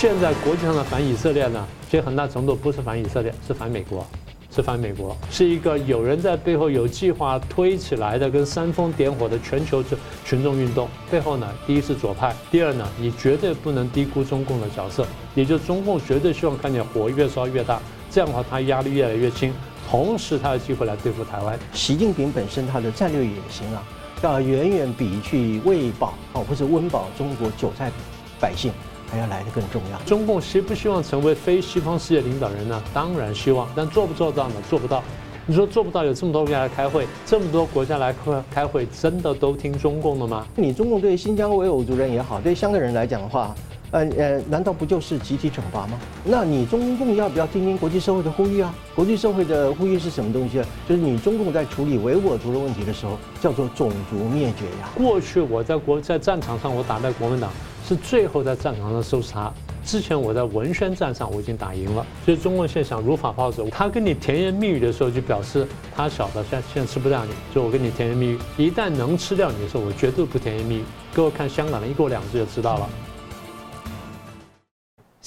现在国际上的反以色列呢，其实很大程度不是反以色列，是反美国，是反美国，是一个有人在背后有计划推起来的，跟煽风点火的全球群众运动。背后呢，第一是左派，第二呢，你绝对不能低估中共的角色，也就中共绝对希望看见火越烧越大，这样的话他压力越来越轻，同时他有机会来对付台湾。习近平本身他的战略野心啊，要远远比去喂饱哦或者温饱中国韭菜百姓。还要来得更重要。中共希不希望成为非西方世界领导人呢？当然希望，但做不做到呢？做不到。你说做不到，有这么多国家来开会，这么多国家来开开会，真的都听中共的吗？你中共对新疆维吾尔族人也好，对香港人来讲的话，呃呃，难道不就是集体惩罚吗？那你中共要不要听听国际社会的呼吁啊？国际社会的呼吁是什么东西啊？就是你中共在处理维吾尔族的问题的时候，叫做种族灭绝呀。过去我在国在战场上，我打败国民党。是最后在战场上收拾他。之前我在文宣战上我已经打赢了，所以中共现在想如法炮制。他跟你甜言蜜语的时候，就表示他晓得现在现在吃不掉你，就我跟你甜言蜜语。一旦能吃掉你的时候，我绝对不甜言蜜语。各位看香港的一国两制就知道了。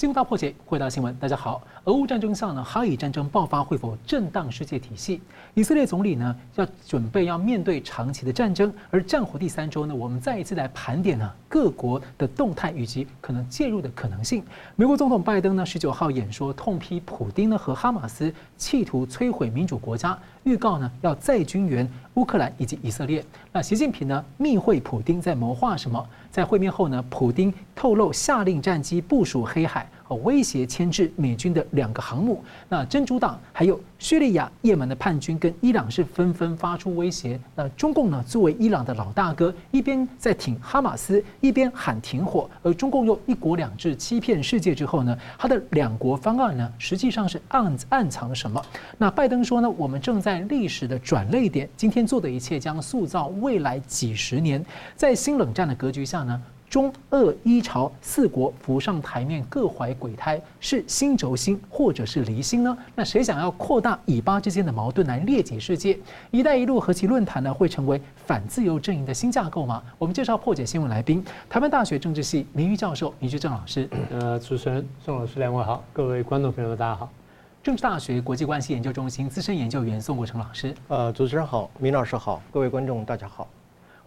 新闻大破解，回答新闻，大家好。俄乌战争下呢，哈以战争爆发会否震荡世界体系？以色列总理呢要准备要面对长期的战争，而战火第三周呢，我们再一次来盘点呢各国的动态以及可能介入的可能性。美国总统拜登呢十九号演说痛批普丁呢和哈马斯企图摧毁民主国家，预告呢要再军援乌克兰以及以色列。那习近平呢密会普丁在谋划什么？在会面后呢，普丁透露下令战机部署黑海。威胁牵制美军的两个航母，那真主党还有叙利亚、也门的叛军跟伊朗是纷纷发出威胁。那中共呢，作为伊朗的老大哥，一边在挺哈马斯，一边喊停火，而中共用一国两制欺骗世界之后呢，他的两国方案呢，实际上是暗暗藏了什么？那拜登说呢，我们正在历史的转捩点，今天做的一切将塑造未来几十年，在新冷战的格局下呢。中俄伊朝四国浮上台面，各怀鬼胎，是新轴心或者是离心呢？那谁想要扩大以巴之间的矛盾来裂解世界？一带一路和其论坛呢，会成为反自由阵营的新架构吗？我们介绍破解新闻来宾，台湾大学政治系名誉教授倪志正老师。呃，主持人宋老师两位好，各位观众朋友们大家好。政治大学国际关系研究中心资深研究员宋国成老师。呃，主持人好，明老师好，各位观众大家好，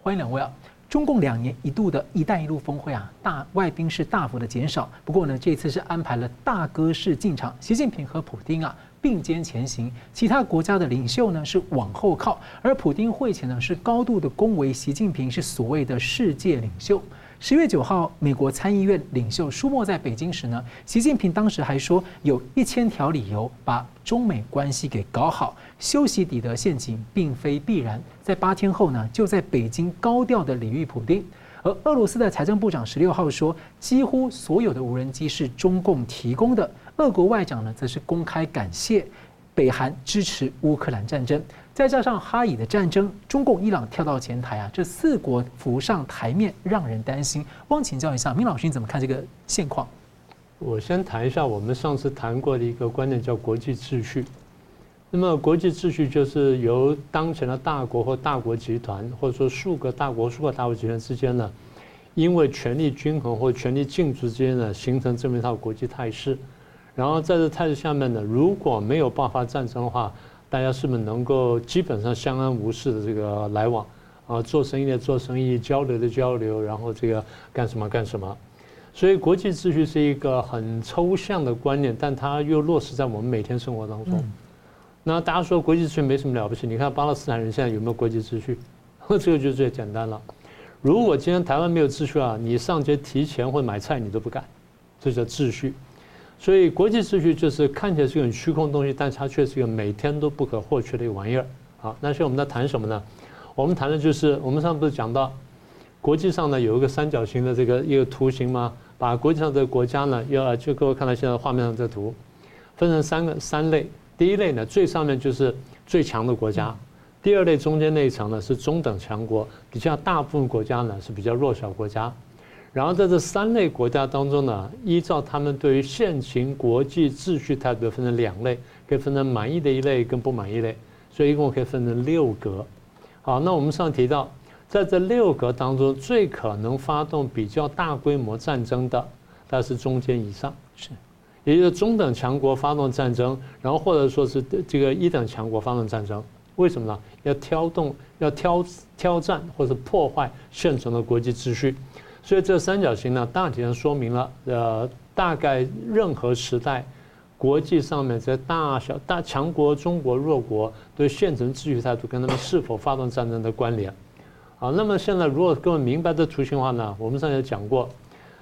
欢迎两位啊。中共两年一度的一带一路峰会啊，大外宾是大幅的减少。不过呢，这次是安排了大哥式进场，习近平和普京啊并肩前行，其他国家的领袖呢是往后靠，而普京会前呢是高度的恭维习近平是所谓的世界领袖。十月九号，美国参议院领袖舒默在北京时呢，习近平当时还说有一千条理由把中美关系给搞好，修习底德陷阱并非必然。在八天后呢，就在北京高调的礼遇普丁。而俄罗斯的财政部长十六号说，几乎所有的无人机是中共提供的。俄国外长呢，则是公开感谢北韩支持乌克兰战争。再加上哈以的战争，中共、伊朗跳到前台啊，这四国浮上台面，让人担心。汪请教一下，明老师你怎么看这个现况？我先谈一下我们上次谈过的一个观点，叫国际秩序。那么国际秩序就是由当前的大国或大国集团，或者说数个大国、数个大国集团之间呢，因为权力均衡或权力竞逐之间呢，形成这么一套国际态势。然后在这态势下面呢，如果没有爆发战争的话，大家是不是能够基本上相安无事的这个来往啊？做生意的做生意，交流的交流，然后这个干什么干什么？所以国际秩序是一个很抽象的观念，但它又落实在我们每天生活当中。那大家说国际秩序没什么了不起？你看巴勒斯坦人现在有没有国际秩序？这个就最简单了。如果今天台湾没有秩序啊，你上街提钱或买菜你都不敢，这叫秩序。所以国际秩序就是看起来是一个虚空的东西，但它却是一个每天都不可或缺的一个玩意儿。好，那现在我们在谈什么呢？我们谈的就是我们上次不是讲到国际上呢有一个三角形的这个一个图形吗？把国际上这个国家呢，要就各位看到现在画面上这图，分成三个三类。第一类呢，最上面就是最强的国家；第二类中间那一层呢是中等强国，底下大部分国家呢是比较弱小国家。然后在这三类国家当中呢，依照他们对于现行国际秩序态度，分成两类，可以分成满意的一类跟不满意类，所以一共可以分成六格。好，那我们上提到，在这六格当中，最可能发动比较大规模战争的，它是中间以上，是，也就是中等强国发动战争，然后或者说是这个一等强国发动战争，为什么呢？要挑动、要挑挑战或者破坏现存的国际秩序，所以这三角形呢，大体上说明了，呃，大概任何时代，国际上面这大小大强国、中国、弱国对现存秩序态度跟他们是否发动战争的关联。好，那么现在如果各位明白这图形的话呢，我们上次讲过，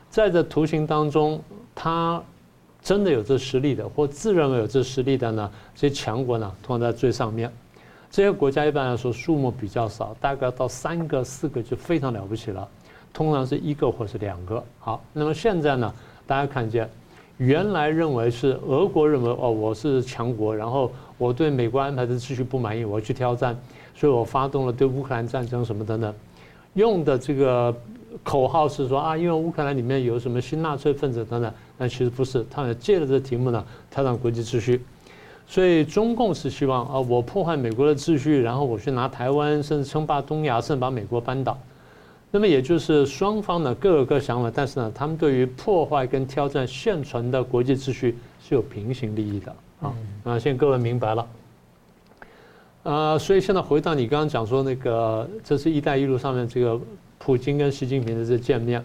在这图形当中，它真的有这实力的，或自认为有这实力的呢，这些强国呢，通常在最上面。这些国家一般来说数目比较少，大概到三个、四个就非常了不起了，通常是一个或是两个。好，那么现在呢，大家看见，原来认为是俄国认为哦，我是强国，然后我对美国安排的秩序不满意，我要去挑战。所以我发动了对乌克兰战争什么等等，用的这个口号是说啊，因为乌克兰里面有什么新纳粹分子等等，但其实不是，他们借着这个题目呢，挑战国际秩序。所以中共是希望啊，我破坏美国的秩序，然后我去拿台湾，甚至称霸东亚，甚至把美国扳倒。那么也就是双方呢各有各想法，但是呢，他们对于破坏跟挑战现存的国际秩序是有平行利益的啊。那现在各位明白了。呃，所以现在回到你刚刚讲说那个，这是一带一路上面这个普京跟习近平的这见面，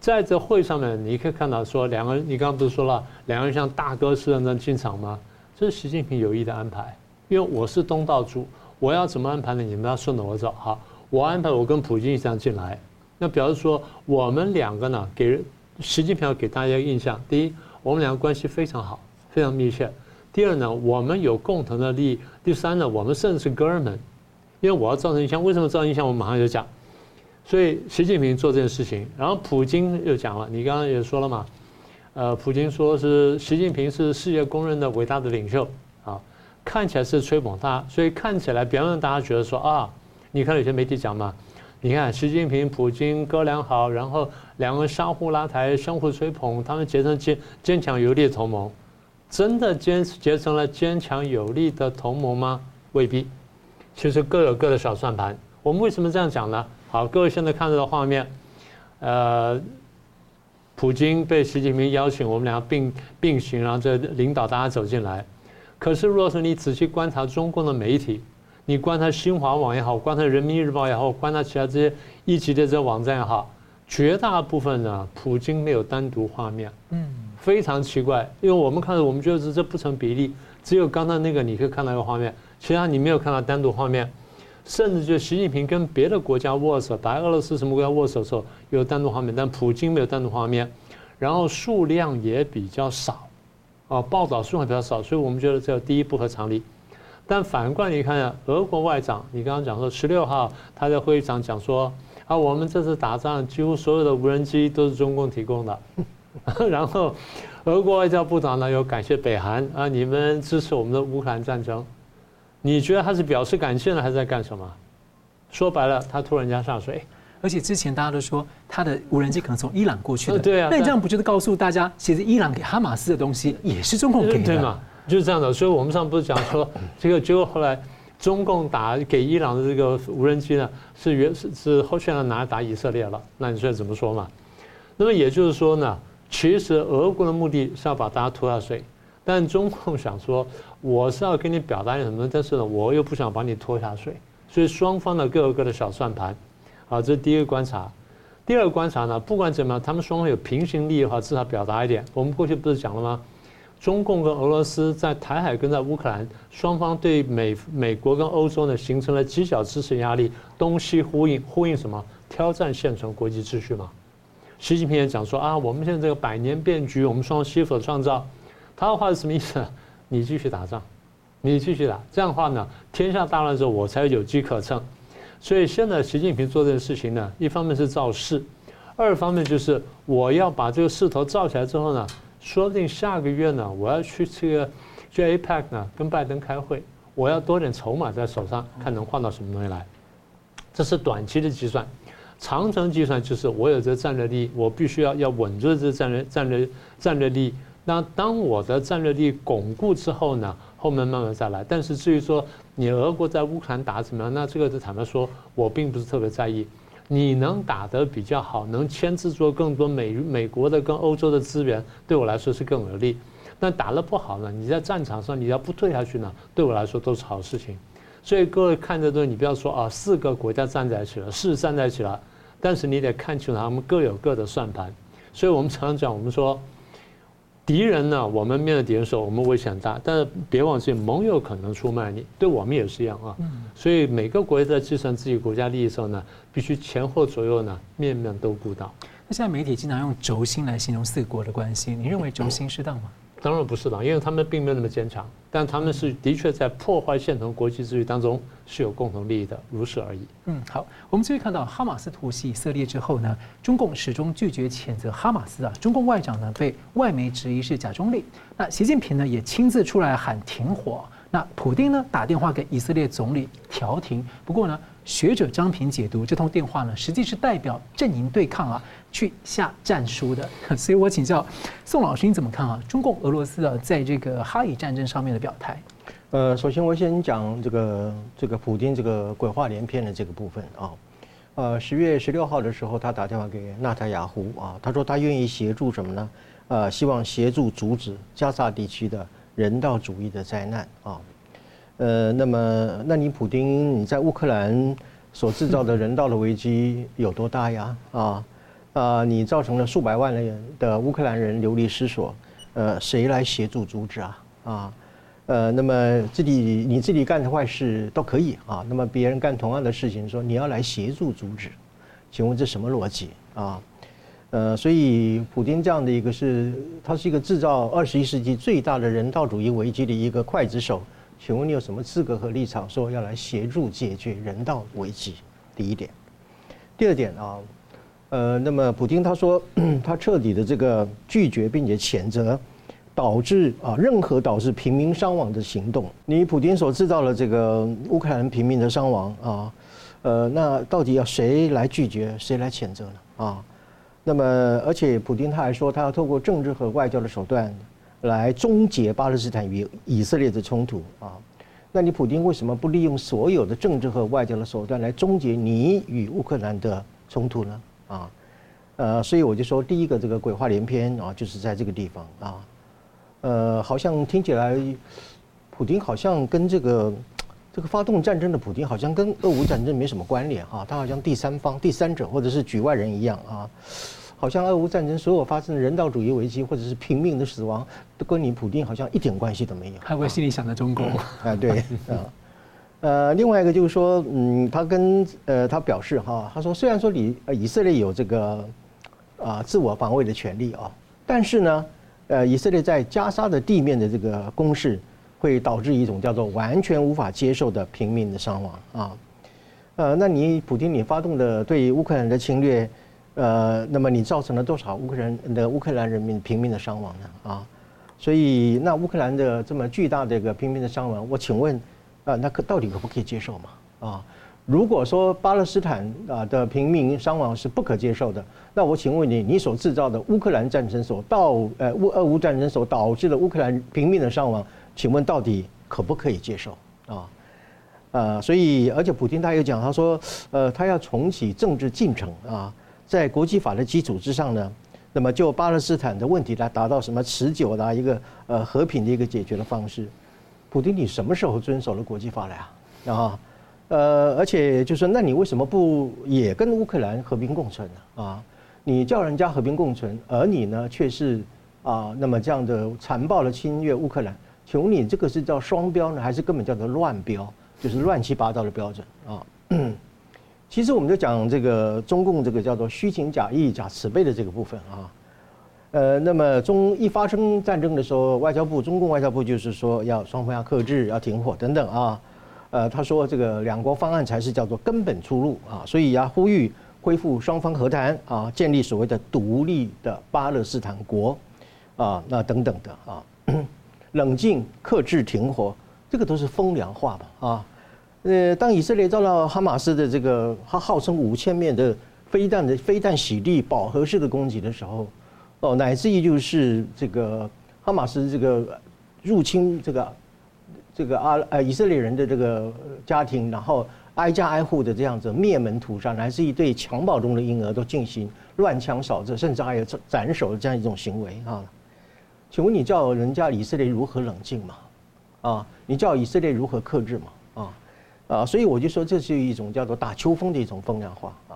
在这会上面你可以看到说两个人，你刚刚不是说了两个人像大哥似的那进场吗？这是习近平有意的安排，因为我是东道主，我要怎么安排呢？你们要顺着我走哈，我安排我跟普京这样进来，那表示说我们两个呢，给人习近平要给大家印象，第一，我们两个关系非常好，非常密切。第二呢，我们有共同的利益。第三呢，我们甚至是哥们，因为我要造成影响。为什么造成影响？我马上就讲。所以习近平做这件事情，然后普京又讲了。你刚刚也说了嘛，呃，普京说是习近平是世界公认的伟大的领袖啊，看起来是吹捧他，所以看起来表面大家觉得说啊，你看有些媒体讲嘛，你看习近平、普京哥俩好，然后两个相互拉抬、相互吹捧，他们结成坚坚强有力的同盟。真的坚结成了坚强有力的同盟吗？未必，其实各有各的小算盘。我们为什么这样讲呢？好，各位现在看到的画面，呃，普京被习近平邀请，我们俩并并行，然后这领导大家走进来。可是，若是你仔细观察中共的媒体，你观察新华网也好，观察人民日报也好，观察其他这些一级的这些网站也好，绝大部分呢，普京没有单独画面。嗯。非常奇怪，因为我们看到，我们觉得这不成比例。只有刚才那个，你可以看到一个画面，其他你没有看到单独画面。甚至就习近平跟别的国家握手，白俄罗斯什么国家握手的时候有单独画面，但普京没有单独画面，然后数量也比较少，啊，报道数量比较少，所以我们觉得这第一不合常理。但反过来你看下，俄国外长，你刚刚讲说十六号他在会议上讲说，啊，我们这次打仗几乎所有的无人机都是中共提供的。然后，俄国外交部长呢又感谢北韩啊，你们支持我们的乌克兰战争。你觉得他是表示感谢呢，还是在干什么？说白了，他拖人家下水。而且之前大家都说他的无人机可能从伊朗过去的，对啊。那你这样不就是告诉大家，其实伊朗给哈马斯的东西也是中共给的，对嘛？就是这样的。所以我们上不是讲说，这个结果后来中共打给伊朗的这个无人机呢，是原是是后现在拿来打以色列了。那你说怎么说嘛？那么也就是说呢？其实俄国的目的是要把大家拖下水，但中共想说，我是要跟你表达点什么，但是呢，我又不想把你拖下水，所以双方呢各有各的小算盘。好，这是第一个观察。第二个观察呢，不管怎么样，他们双方有平行利益的话，至少表达一点。我们过去不是讲了吗？中共跟俄罗斯在台海跟在乌克兰，双方对美美国跟欧洲呢形成了犄角支持压力，东西呼应，呼应什么？挑战现存国际秩序嘛。习近平也讲说啊，我们现在这个百年变局，我们双方携手创造。他的话是什么意思？你继续打仗，你继续打，这样的话呢，天下大乱的时候，我才有机可乘。所以现在习近平做这件事情呢，一方面是造势，二方面就是我要把这个势头造起来之后呢，说不定下个月呢，我要去这个去 APEC 呢，跟拜登开会，我要多点筹码在手上，看能换到什么东西来。这是短期的计算。长程计算就是我有这战略利益，我必须要要稳住这战略战略战略利益。那当我的战略利益巩固之后呢，后面慢慢再来。但是至于说你俄国在乌克兰打怎么样，那这个就坦白说，我并不是特别在意。你能打得比较好，能牵制住更多美美国的跟欧洲的资源，对我来说是更有利。但打得不好呢，你在战场上你要不退下去呢，对我来说都是好事情。所以各位看这东西，你不要说啊，四个国家站在一起了，是站在一起了，但是你得看清楚他们各有各的算盘。所以我们常常讲，我们说。敌人呢？我们面对敌人的时候，我们危险很大。但是别忘记，盟友可能出卖你，对我们也是一样啊。所以每个国家在计算自己国家利益的时候呢，必须前后左右呢，面面都顾到。那现在媒体经常用轴心来形容四国的关系，你认为轴心适当吗？当然不是了，因为他们并没有那么坚强，但他们是的确在破坏现存国际秩序当中是有共同利益的，如是而已。嗯，好，我们继续看到哈马斯突袭以色列之后呢，中共始终拒绝谴责哈马斯啊，中共外长呢被外媒质疑是假中立，那习近平呢也亲自出来喊停火，那普丁呢打电话给以色列总理调停，不过呢。学者张平解读这通电话呢，实际是代表阵营对抗啊，去下战书的。所以我请教宋老师，你怎么看啊？中共、俄罗斯啊，在这个哈以战争上面的表态？呃，首先我先讲这个这个普丁这个鬼话连篇的这个部分啊。呃，十月十六号的时候，他打电话给纳塔雅胡啊，他说他愿意协助什么呢？呃，希望协助阻止加沙地区的人道主义的灾难啊。呃，那么，那你普丁你在乌克兰所制造的人道的危机有多大呀？啊啊，你造成了数百万人的乌克兰人流离失所，呃，谁来协助阻止啊？啊，呃，那么自己你自己干的坏事都可以啊，那么别人干同样的事情，说你要来协助阻止，请问这什么逻辑啊？呃，所以普京这样的一个是，他是一个制造二十一世纪最大的人道主义危机的一个刽子手。请问你有什么资格和立场说要来协助解决人道危机？第一点，第二点啊，呃，那么普丁他说 他彻底的这个拒绝并且谴责导致啊任何导致平民伤亡的行动。你普丁所制造了这个乌克兰平民的伤亡啊，呃，那到底要谁来拒绝，谁来谴责呢？啊，那么而且普丁他还说他要透过政治和外交的手段。来终结巴勒斯坦与以色列的冲突啊！那你普丁为什么不利用所有的政治和外交的手段来终结你与乌克兰的冲突呢？啊，呃，所以我就说，第一个这个鬼话连篇啊，就是在这个地方啊，呃，好像听起来，普京好像跟这个这个发动战争的普京好像跟俄乌战争没什么关联哈，他好像第三方、第三者或者是局外人一样啊。好像俄乌战争所有发生的人道主义危机，或者是平民的死亡，都跟你普丁好像一点关系都没有。还会心里想着中共啊？对啊。呃，另外一个就是说，嗯，他跟呃他表示哈，他说虽然说以以色列有这个啊自我防卫的权利啊，但是呢，呃，以色列在加沙的地面的这个攻势，会导致一种叫做完全无法接受的平民的伤亡啊。呃，那你普丁你发动的对乌克兰的侵略。呃，那么你造成了多少乌克兰的乌克兰人民平民的伤亡呢？啊，所以那乌克兰的这么巨大的一个平民的伤亡，我请问，啊，那可到底可不可以接受嘛？啊，如果说巴勒斯坦啊的平民伤亡是不可接受的，那我请问你，你所制造的乌克兰战争所导呃乌俄乌战争所导致的乌克兰平民的伤亡，请问到底可不可以接受？啊，呃，所以而且普京他又讲，他说，呃，他要重启政治进程啊。在国际法的基础之上呢，那么就巴勒斯坦的问题来达到什么持久的一个呃和平的一个解决的方式。普丁，你什么时候遵守了国际法了呀？啊，呃，而且就是说，那你为什么不也跟乌克兰和平共存呢？啊，你叫人家和平共存，而你呢却是啊，那么这样的残暴的侵略乌克兰，请问你这个是叫双标呢，还是根本叫做乱标？就是乱七八糟的标准啊？其实我们就讲这个中共这个叫做虚情假意假慈悲的这个部分啊，呃，那么中一发生战争的时候，外交部中共外交部就是说要双方要克制，要停火等等啊，呃，他说这个两国方案才是叫做根本出路啊，所以要呼吁恢复双方和谈啊，建立所谓的独立的巴勒斯坦国啊，那等等的啊，冷静克制停火，这个都是风凉话吧啊。呃，当以色列遭到哈马斯的这个他号称五千面的飞弹的飞弹洗地饱和式的攻击的时候，哦，乃至于就是这个哈马斯这个入侵这个这个阿呃以色列人的这个家庭，然后挨家挨户的这样子灭门屠杀，乃至于对襁褓中的婴儿都进行乱枪扫射，甚至还有斩首的这样一种行为啊。请问你叫人家以色列如何冷静嘛？啊，你叫以色列如何克制嘛？啊啊，所以我就说这是一种叫做打秋风的一种风凉话啊。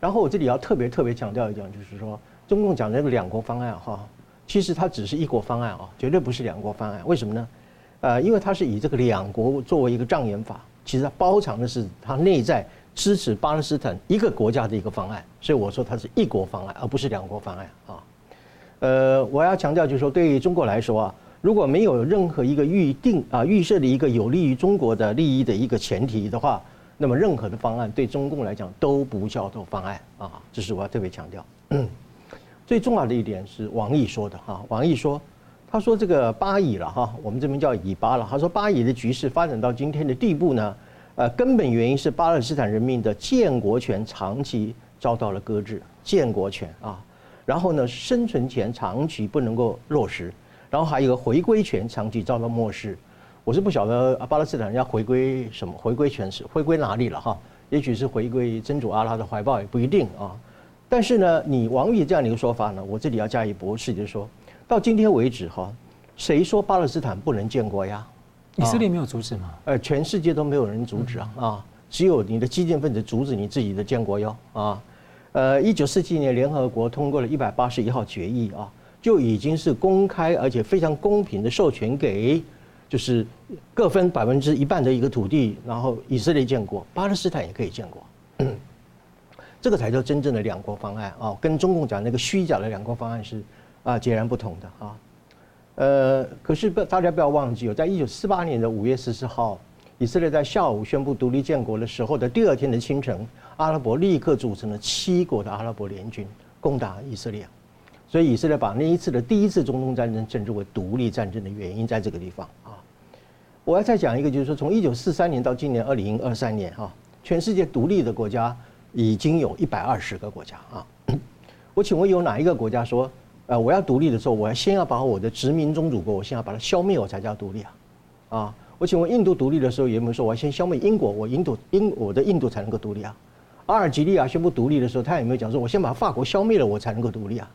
然后我这里要特别特别强调一点，就是说中共讲的那个两国方案哈，其实它只是一国方案啊，绝对不是两国方案。为什么呢？呃，因为它是以这个两国作为一个障眼法，其实它包藏的是它内在支持巴勒斯坦一个国家的一个方案，所以我说它是一国方案，而不是两国方案啊。呃，我要强调就是说，对于中国来说啊，如果没有任何一个预定啊预设的一个有利于中国的利益的一个前提的话，那么任何的方案对中共来讲都不叫做方案啊，这是我要特别强调。最重要的一点是王毅说的哈，王毅说，他说这个巴以了哈，我们这边叫以巴了，他说巴以的局势发展到今天的地步呢，呃，根本原因是巴勒斯坦人民的建国权长期遭到了搁置，建国权啊。然后呢，生存权长期不能够落实，然后还有一个回归权长期遭到漠视。我是不晓得巴勒斯坦人要回归什么，回归权是回归哪里了哈？也许是回归真主阿拉的怀抱，也不一定啊。但是呢，你王毅这样的一个说法呢，我这里要加以驳斥，就是说到今天为止哈，谁说巴勒斯坦不能建国呀？以色列没有阻止吗？呃，全世界都没有人阻止啊啊，只有你的激进分子阻止你自己的建国哟啊。呃，一九四七年，联合国通过了一百八十一号决议啊，就已经是公开而且非常公平的授权给，就是各分百分之一半的一个土地，然后以色列建国，巴勒斯坦也可以建国，这个才叫真正的两国方案啊，跟中共讲那个虚假的两国方案是啊截然不同的啊。呃，可是不，大家不要忘记哦，在一九四八年的五月十四号，以色列在下午宣布独立建国的时候的第二天的清晨。阿拉伯立刻组成了七国的阿拉伯联军攻打以色列，所以以色列把那一次的第一次中东战争称之为独立战争的原因在这个地方啊。我要再讲一个，就是说从一九四三年到今年二零二三年哈，全世界独立的国家已经有一百二十个国家啊。我请问有哪一个国家说，呃，我要独立的时候，我要先要把我的殖民宗主国，我先要把它消灭，我才叫独立啊？啊，我请问印度独立的时候有没有说，我要先消灭英国，我印度英我的印度才能够独立啊？阿尔及利亚宣布独立的时候，他有没有讲说，我先把法国消灭了，我才能够独立啊？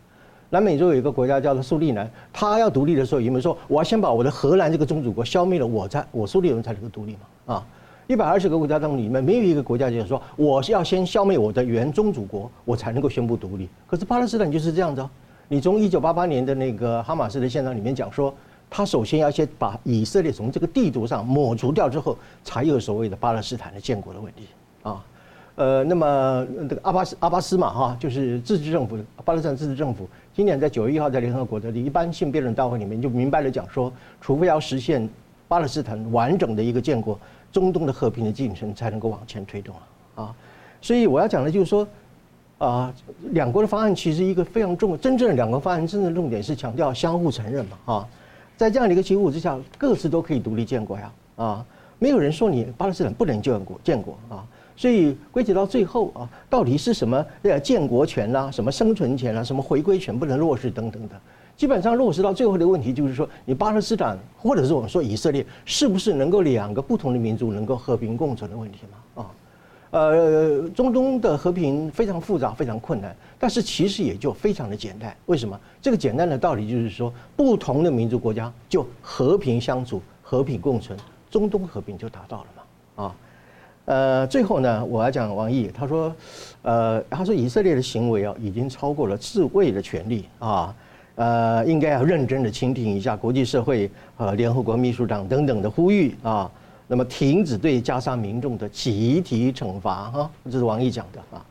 南美洲有一个国家叫做苏利南，他要独立的时候，有没有说，我要先把我的荷兰这个宗主国消灭了，我才我苏利人才能够独立嘛？啊，一百二十个国家当中里面没有一个国家就是说，我是要先消灭我的原宗主国，我才能够宣布独立。可是巴勒斯坦就是这样子哦。你从一九八八年的那个哈马斯的宪章里面讲说，他首先要先把以色列从这个地图上抹除掉之后，才有所谓的巴勒斯坦的建国的问题啊。呃，那么这个阿巴斯阿巴斯嘛，哈，就是自治政府，巴勒斯坦自治政府，今年在九月一号在联合国的一般性辩论大会里面就明白了讲说，除非要实现巴勒斯坦完整的一个建国，中东的和平的进程才能够往前推动啊，啊，所以我要讲的就是说，啊，两国的方案其实一个非常重，真正的两国方案真正的重点是强调相互承认嘛，啊，在这样的一个情况之下，各自都可以独立建国呀，啊，没有人说你巴勒斯坦不能建国建国啊。所以归结到最后啊，到底是什么呃建国权啦、啊，什么生存权啦、啊，什么回归权不能落实等等的，基本上落实到最后的问题就是说，你巴勒斯坦或者是我们说以色列，是不是能够两个不同的民族能够和平共存的问题嘛？啊，呃，中东的和平非常复杂，非常困难，但是其实也就非常的简单。为什么？这个简单的道理就是说，不同的民族国家就和平相处、和平共存，中东和平就达到了嘛？啊。呃，最后呢，我要讲王毅，他说，呃，他说以色列的行为啊，已经超过了自卫的权利啊，呃，应该要认真的倾听一下国际社会和联合国秘书长等等的呼吁啊，那么停止对加沙民众的集体惩罚哈，这是王毅讲的啊，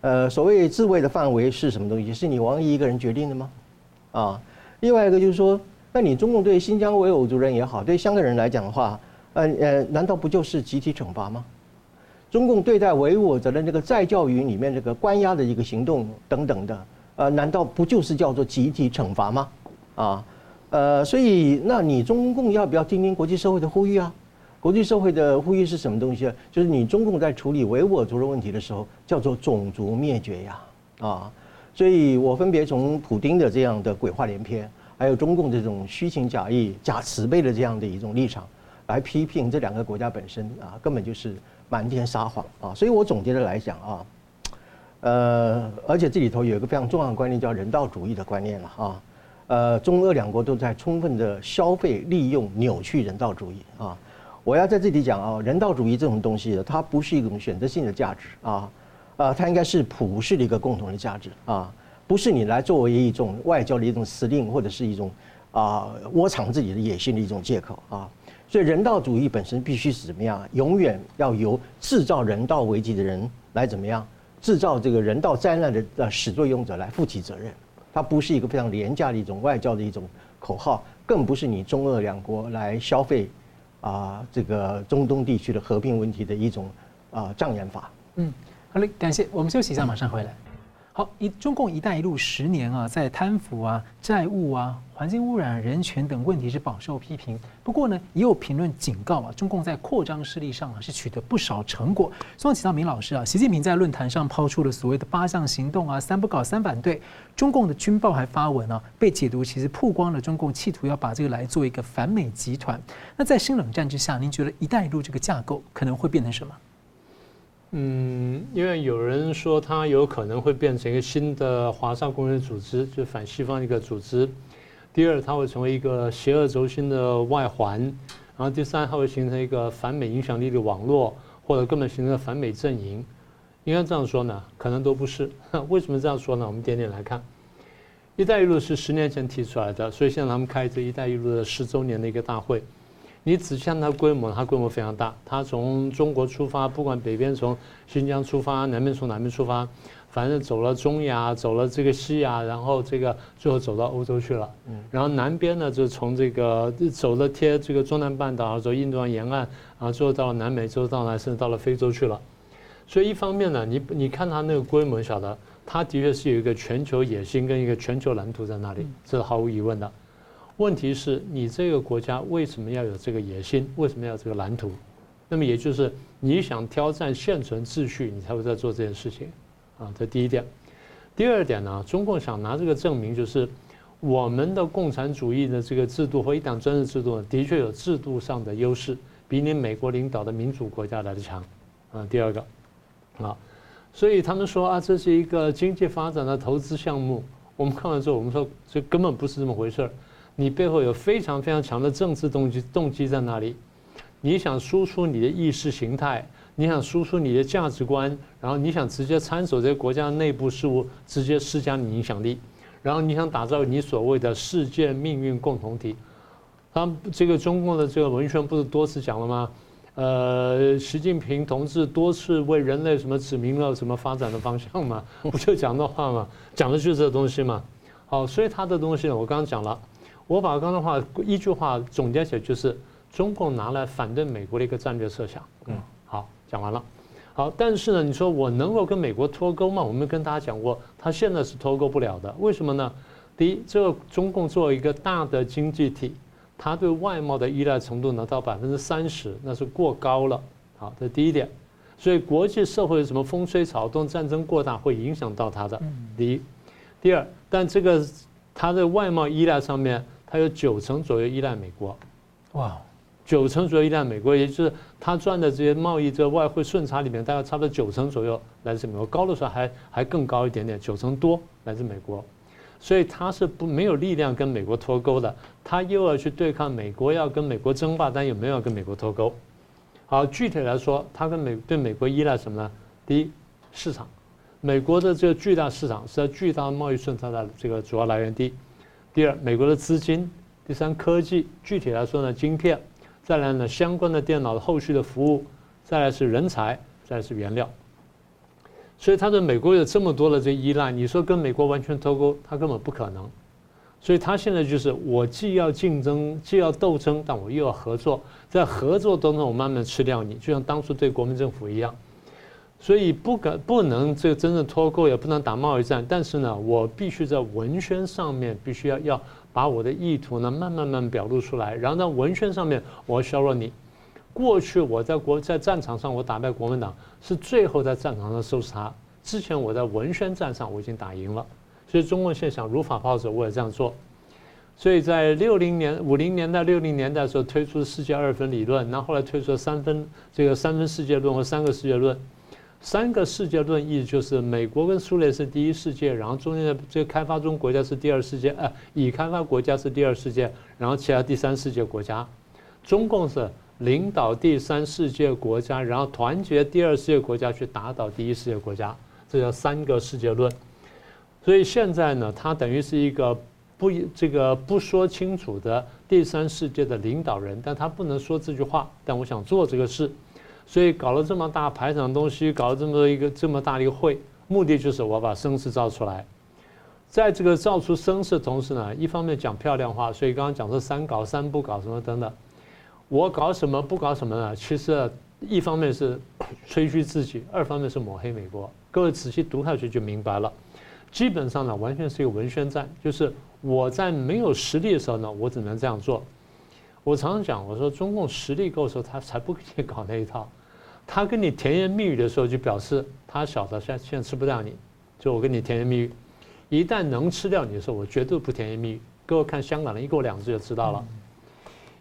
呃，所谓自卫的范围是什么东西？是你王毅一个人决定的吗？啊，另外一个就是说，那你中共对新疆维吾尔族人也好，对香港人来讲的话，呃呃，难道不就是集体惩罚吗？中共对待维吾尔族的那个再教育里面这个关押的一个行动等等的，呃，难道不就是叫做集体惩罚吗？啊，呃，所以那你中共要不要听听国际社会的呼吁啊？国际社会的呼吁是什么东西啊？就是你中共在处理维吾尔族的问题的时候，叫做种族灭绝呀，啊，所以我分别从普丁的这样的鬼话连篇，还有中共这种虚情假意、假慈悲的这样的一种立场，来批评这两个国家本身啊，根本就是。满天撒谎啊。所以我总结的来讲啊，呃，而且这里头有一个非常重要的观念，叫人道主义的观念了啊。呃，中俄两国都在充分的消费、利用、扭曲人道主义啊。我要在这里讲啊，人道主义这种东西，它不是一种选择性的价值啊，啊，它应该是普世的一个共同的价值啊，不是你来作为一种外交的一种司令或者是一种啊窝藏自己的野心的一种借口啊。所以人道主义本身必须是怎么样？永远要由制造人道危机的人来怎么样？制造这个人道灾难的呃始作俑者来负起责任。它不是一个非常廉价的一种外交的一种口号，更不是你中俄两国来消费啊这个中东地区的和平问题的一种啊障眼法。嗯，好嘞，感谢，我们休息一下，马上回来。好，一中共“一带一路”十年啊，在贪腐啊、债务啊、环境污染、人权等问题是饱受批评。不过呢，也有评论警告啊，中共在扩张势力上啊是取得不少成果。希望请到明老师啊，习近平在论坛上抛出了所谓的八项行动啊，三不搞三反对。中共的军报还发文啊，被解读其实曝光了中共企图要把这个来做一个反美集团。那在新冷战之下，您觉得“一带一路”这个架构可能会变成什么？嗯，因为有人说它有可能会变成一个新的华沙工人组织，就反西方一个组织。第二，它会成为一个邪恶轴心的外环。然后第三，它会形成一个反美影响力的网络，或者根本形成反美阵营。应该这样说呢？可能都不是。为什么这样说呢？我们点点来看。“一带一路”是十年前提出来的，所以现在他们开这“一带一路”的十周年的一个大会。你仔细看它规模，它规模非常大。它从中国出发，不管北边从新疆出发，南边从哪边出发，反正走了中亚，走了这个西亚，然后这个最后走到欧洲去了。然后南边呢，就从这个走了贴这个中南半岛，走印度洋沿岸，然后最后到了南美洲，到了甚至到了非洲去了。所以一方面呢，你你看它那个规模，晓得它的确是有一个全球野心跟一个全球蓝图在那里，这是毫无疑问的。问题是你这个国家为什么要有这个野心？为什么要有这个蓝图？那么也就是你想挑战现存秩序，你才会在做这件事情，啊，这第一点。第二点呢，中共想拿这个证明，就是我们的共产主义的这个制度和一党专制制度，的确有制度上的优势，比你美国领导的民主国家来的强，啊，第二个，啊，所以他们说啊，这是一个经济发展的投资项目。我们看完之后，我们说这根本不是这么回事儿。你背后有非常非常强的政治动机，动机在哪里？你想输出你的意识形态，你想输出你的价值观，然后你想直接参手这个国家内部事务，直接施加你影响力，然后你想打造你所谓的世界命运共同体。他这个中共的这个文宣不是多次讲了吗？呃，习近平同志多次为人类什么指明了什么发展的方向吗？不就讲的话吗？讲的就是这东西嘛。好，所以他的东西呢，我刚刚讲了。我把刚才的话一句话总结起来，就是中共拿来反对美国的一个战略设想。嗯，好，讲完了。好，但是呢，你说我能够跟美国脱钩吗？我们跟大家讲过，他现在是脱钩不了的。为什么呢？第一，这个中共作为一个大的经济体，它对外贸的依赖程度呢到百分之三十，那是过高了。好，这是第一点。所以国际社会什么风吹草动、战争过大，会影响到它的。第一，第二，但这个它的外贸依赖上面。它有九成左右依赖美国，哇，九成左右依赖美国，也就是它赚的这些贸易这个外汇顺差里面，大概差不多九成左右来自美国，高的时候还还更高一点点，九成多来自美国，所以它是不没有力量跟美国脱钩的，它又要去对抗美国，要跟美国争霸，但又没有跟美国脱钩。好，具体来说，它跟美对美国依赖什么呢？第一，市场，美国的这个巨大市场是在巨大贸易顺差的这个主要来源地。第二，美国的资金；第三，科技。具体来说呢，晶片；再来呢，相关的电脑的后续的服务；再来是人才；再来是原料。所以，他对美国有这么多的这依赖，你说跟美国完全脱钩，他根本不可能。所以他现在就是，我既要竞争，既要斗争，但我又要合作，在合作当中，我慢慢吃掉你，就像当初对国民政府一样。所以不敢不能这个真正脱钩，也不能打贸易战。但是呢，我必须在文宣上面必须要要把我的意图呢慢慢慢表露出来。然后在文宣上面，我要削弱你。过去我在国在战场上我打败国民党，是最后在战场上收拾他。之前我在文宣战上我已经打赢了。所以中共现在想如法炮制，我也这样做。所以在六零年、五零年代、六零年代的时候推出世界二分理论，然后后来推出了三分这个三分世界论和三个世界论。三个世界论意思就是美国跟苏联是第一世界，然后中间的这个开发中国家是第二世界，呃，已开发国家是第二世界，然后其他第三世界国家。中共是领导第三世界国家，然后团结第二世界国家去打倒第一世界国家，这叫三个世界论。所以现在呢，它等于是一个。不，这个不说清楚的第三世界的领导人，但他不能说这句话。但我想做这个事，所以搞了这么大排场东西，搞了这么一个这么大的一个会，目的就是我把声势造出来。在这个造出声势的同时呢，一方面讲漂亮话，所以刚刚讲说三搞三不搞什么等等，我搞什么不搞什么呢？其实一方面是吹嘘自己，二方面是抹黑美国。各位仔细读下去就明白了。基本上呢，完全是一个文宣战，就是。我在没有实力的时候呢，我只能这样做。我常常讲，我说中共实力够的时候，他才不给你搞那一套。他跟你甜言蜜语的时候，就表示他晓得现现在吃不掉你。就我跟你甜言蜜语，一旦能吃掉你的时候，我绝对不甜言蜜语。各位看香港的一国两制就知道了。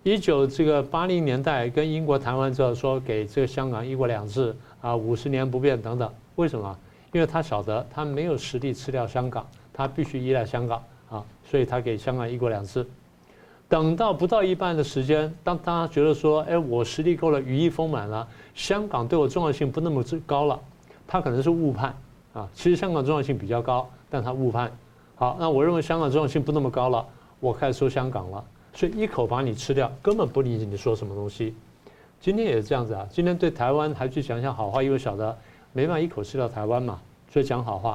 一九这个八零年代跟英国谈完之后，说给这个香港一国两制啊，五十年不变等等。为什么？因为他晓得他没有实力吃掉香港，他必须依赖香港。啊，所以他给香港一国两制，等到不到一半的时间，当他觉得说，哎，我实力够了，羽翼丰满了，香港对我重要性不那么高了，他可能是误判啊。其实香港重要性比较高，但他误判。好，那我认为香港重要性不那么高了，我开始说香港了，所以一口把你吃掉，根本不理解你说什么东西。今天也是这样子啊，今天对台湾还去讲讲好话，因为晓得没办法一口吃掉台湾嘛，所以讲好话。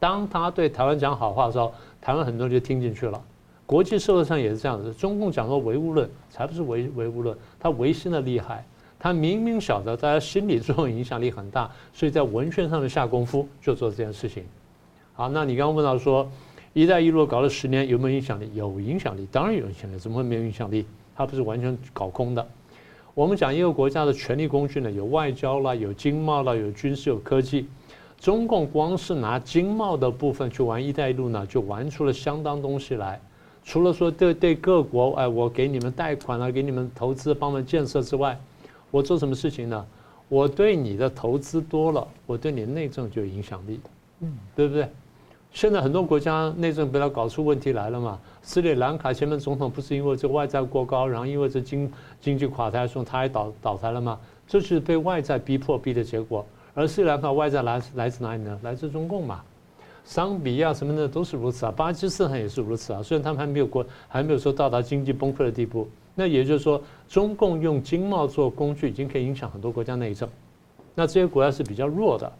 当他对台湾讲好话的时候，台湾很多人就听进去了。国际社会上也是这样子，中共讲说唯物论，才不是唯唯物论，他唯心的厉害，他明明晓得大家心理作用影响力很大，所以在文宣上面下功夫，就做这件事情。好，那你刚刚问到说，一带一路搞了十年有没有影响力？有影响力，当然有影响力，怎么会没有影响力？它不是完全搞空的。我们讲一个国家的权力工具呢，有外交啦，有经贸啦，有军事，有科技。中共光是拿经贸的部分去玩“一带一路”呢，就玩出了相当东西来。除了说对对各国，哎，我给你们贷款啊，给你们投资，帮忙建设之外，我做什么事情呢？我对你的投资多了，我对你内政就有影响力，嗯，对不对？现在很多国家内政被他搞出问题来了嘛。斯里兰卡前面总统不是因为这外债过高，然后因为这经经济垮台，说他还倒倒台了吗？这是被外债逼迫逼的结果。而斯里兰卡外债来来自哪里呢？来自中共嘛，桑比亚什么的都是如此啊，巴基斯坦也是如此啊。虽然他们还没有过，还没有说到达经济崩溃的地步，那也就是说，中共用经贸做工具，已经可以影响很多国家内政。那这些国家是比较弱的，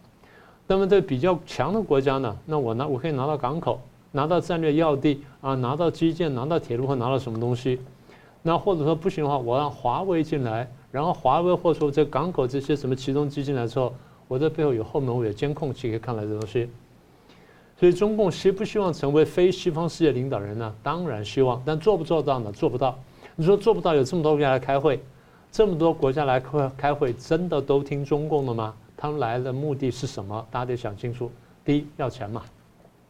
那么对比较强的国家呢？那我拿我可以拿到港口，拿到战略要地啊，拿到基建，拿到铁路或拿到什么东西。那或者说不行的话，我让华为进来，然后华为或者说这港口这些什么启动机进来之后。我这背后有后门，我有监控器可以看来这东西。所以中共希不希望成为非西方世界领导人呢？当然希望，但做不做到呢？做不到。你说做不到，有这么多国家来开会，这么多国家来开开会，真的都听中共的吗？他们来的目的是什么？大家得想清楚。第一，要钱嘛，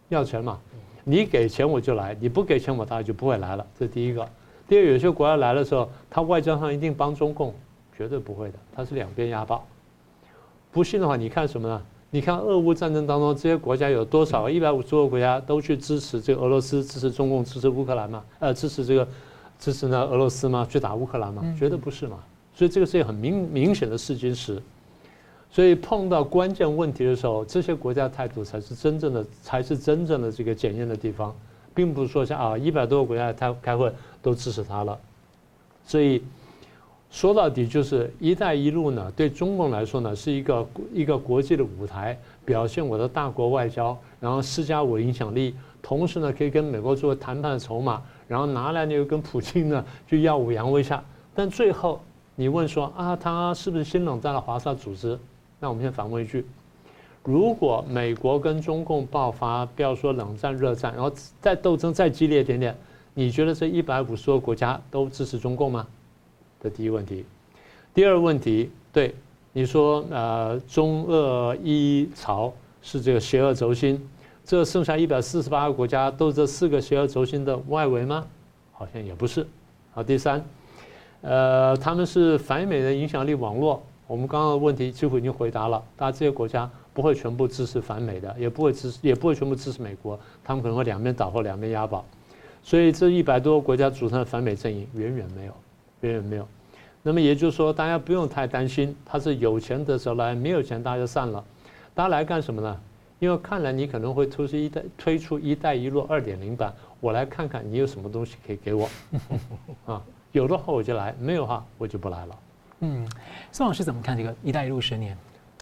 要钱嘛。你给钱我就来，你不给钱我大概就不会来了。这是第一个。第二，有些国家来的时候，他外交上一定帮中共，绝对不会的，他是两边压爆。不信的话，你看什么呢？你看俄乌战争当中，这些国家有多少？一百五十多个国家都去支持这个俄罗斯，支持中共，支持乌克兰吗？呃，支持这个，支持呢俄罗斯吗？去打乌克兰吗？绝对不是嘛。所以这个是一个很明明显的试金石。所以碰到关键问题的时候，这些国家态度才是真正的，才是真正的这个检验的地方，并不是说像啊一百多个国家开开会都支持他了。所以。说到底就是“一带一路”呢，对中共来说呢，是一个一个国际的舞台，表现我的大国外交，然后施加我影响力，同时呢，可以跟美国作为谈判的筹码，然后拿来呢又跟普京呢就耀武扬威一下。但最后你问说啊，他是不是新冷战的华沙组织？那我们先反问一句：如果美国跟中共爆发，不要说冷战、热战，然后再斗争再激烈一点点，你觉得这一百五十个国家都支持中共吗？的第一问题，第二问题，对你说，呃，中俄伊朝是这个邪恶轴心，这剩下一百四十八个国家都是这四个邪恶轴心的外围吗？好像也不是。好，第三，呃，他们是反美的影响力网络。我们刚刚的问题几乎已经回答了，大家这些国家不会全部支持反美的，也不会支持，也不会全部支持美国，他们可能会两边倒或两边押宝。所以这一百多个国家组成的反美阵营远远没有，远远没有。那么也就是说，大家不用太担心，他是有钱的时候来，没有钱大家就散了。大家来干什么呢？因为看来你可能会推出一带推出“一带一路”二点零版，我来看看你有什么东西可以给我啊？有的话我就来，没有的话我就不来了。嗯，宋老师怎么看这个“一带一路”十年？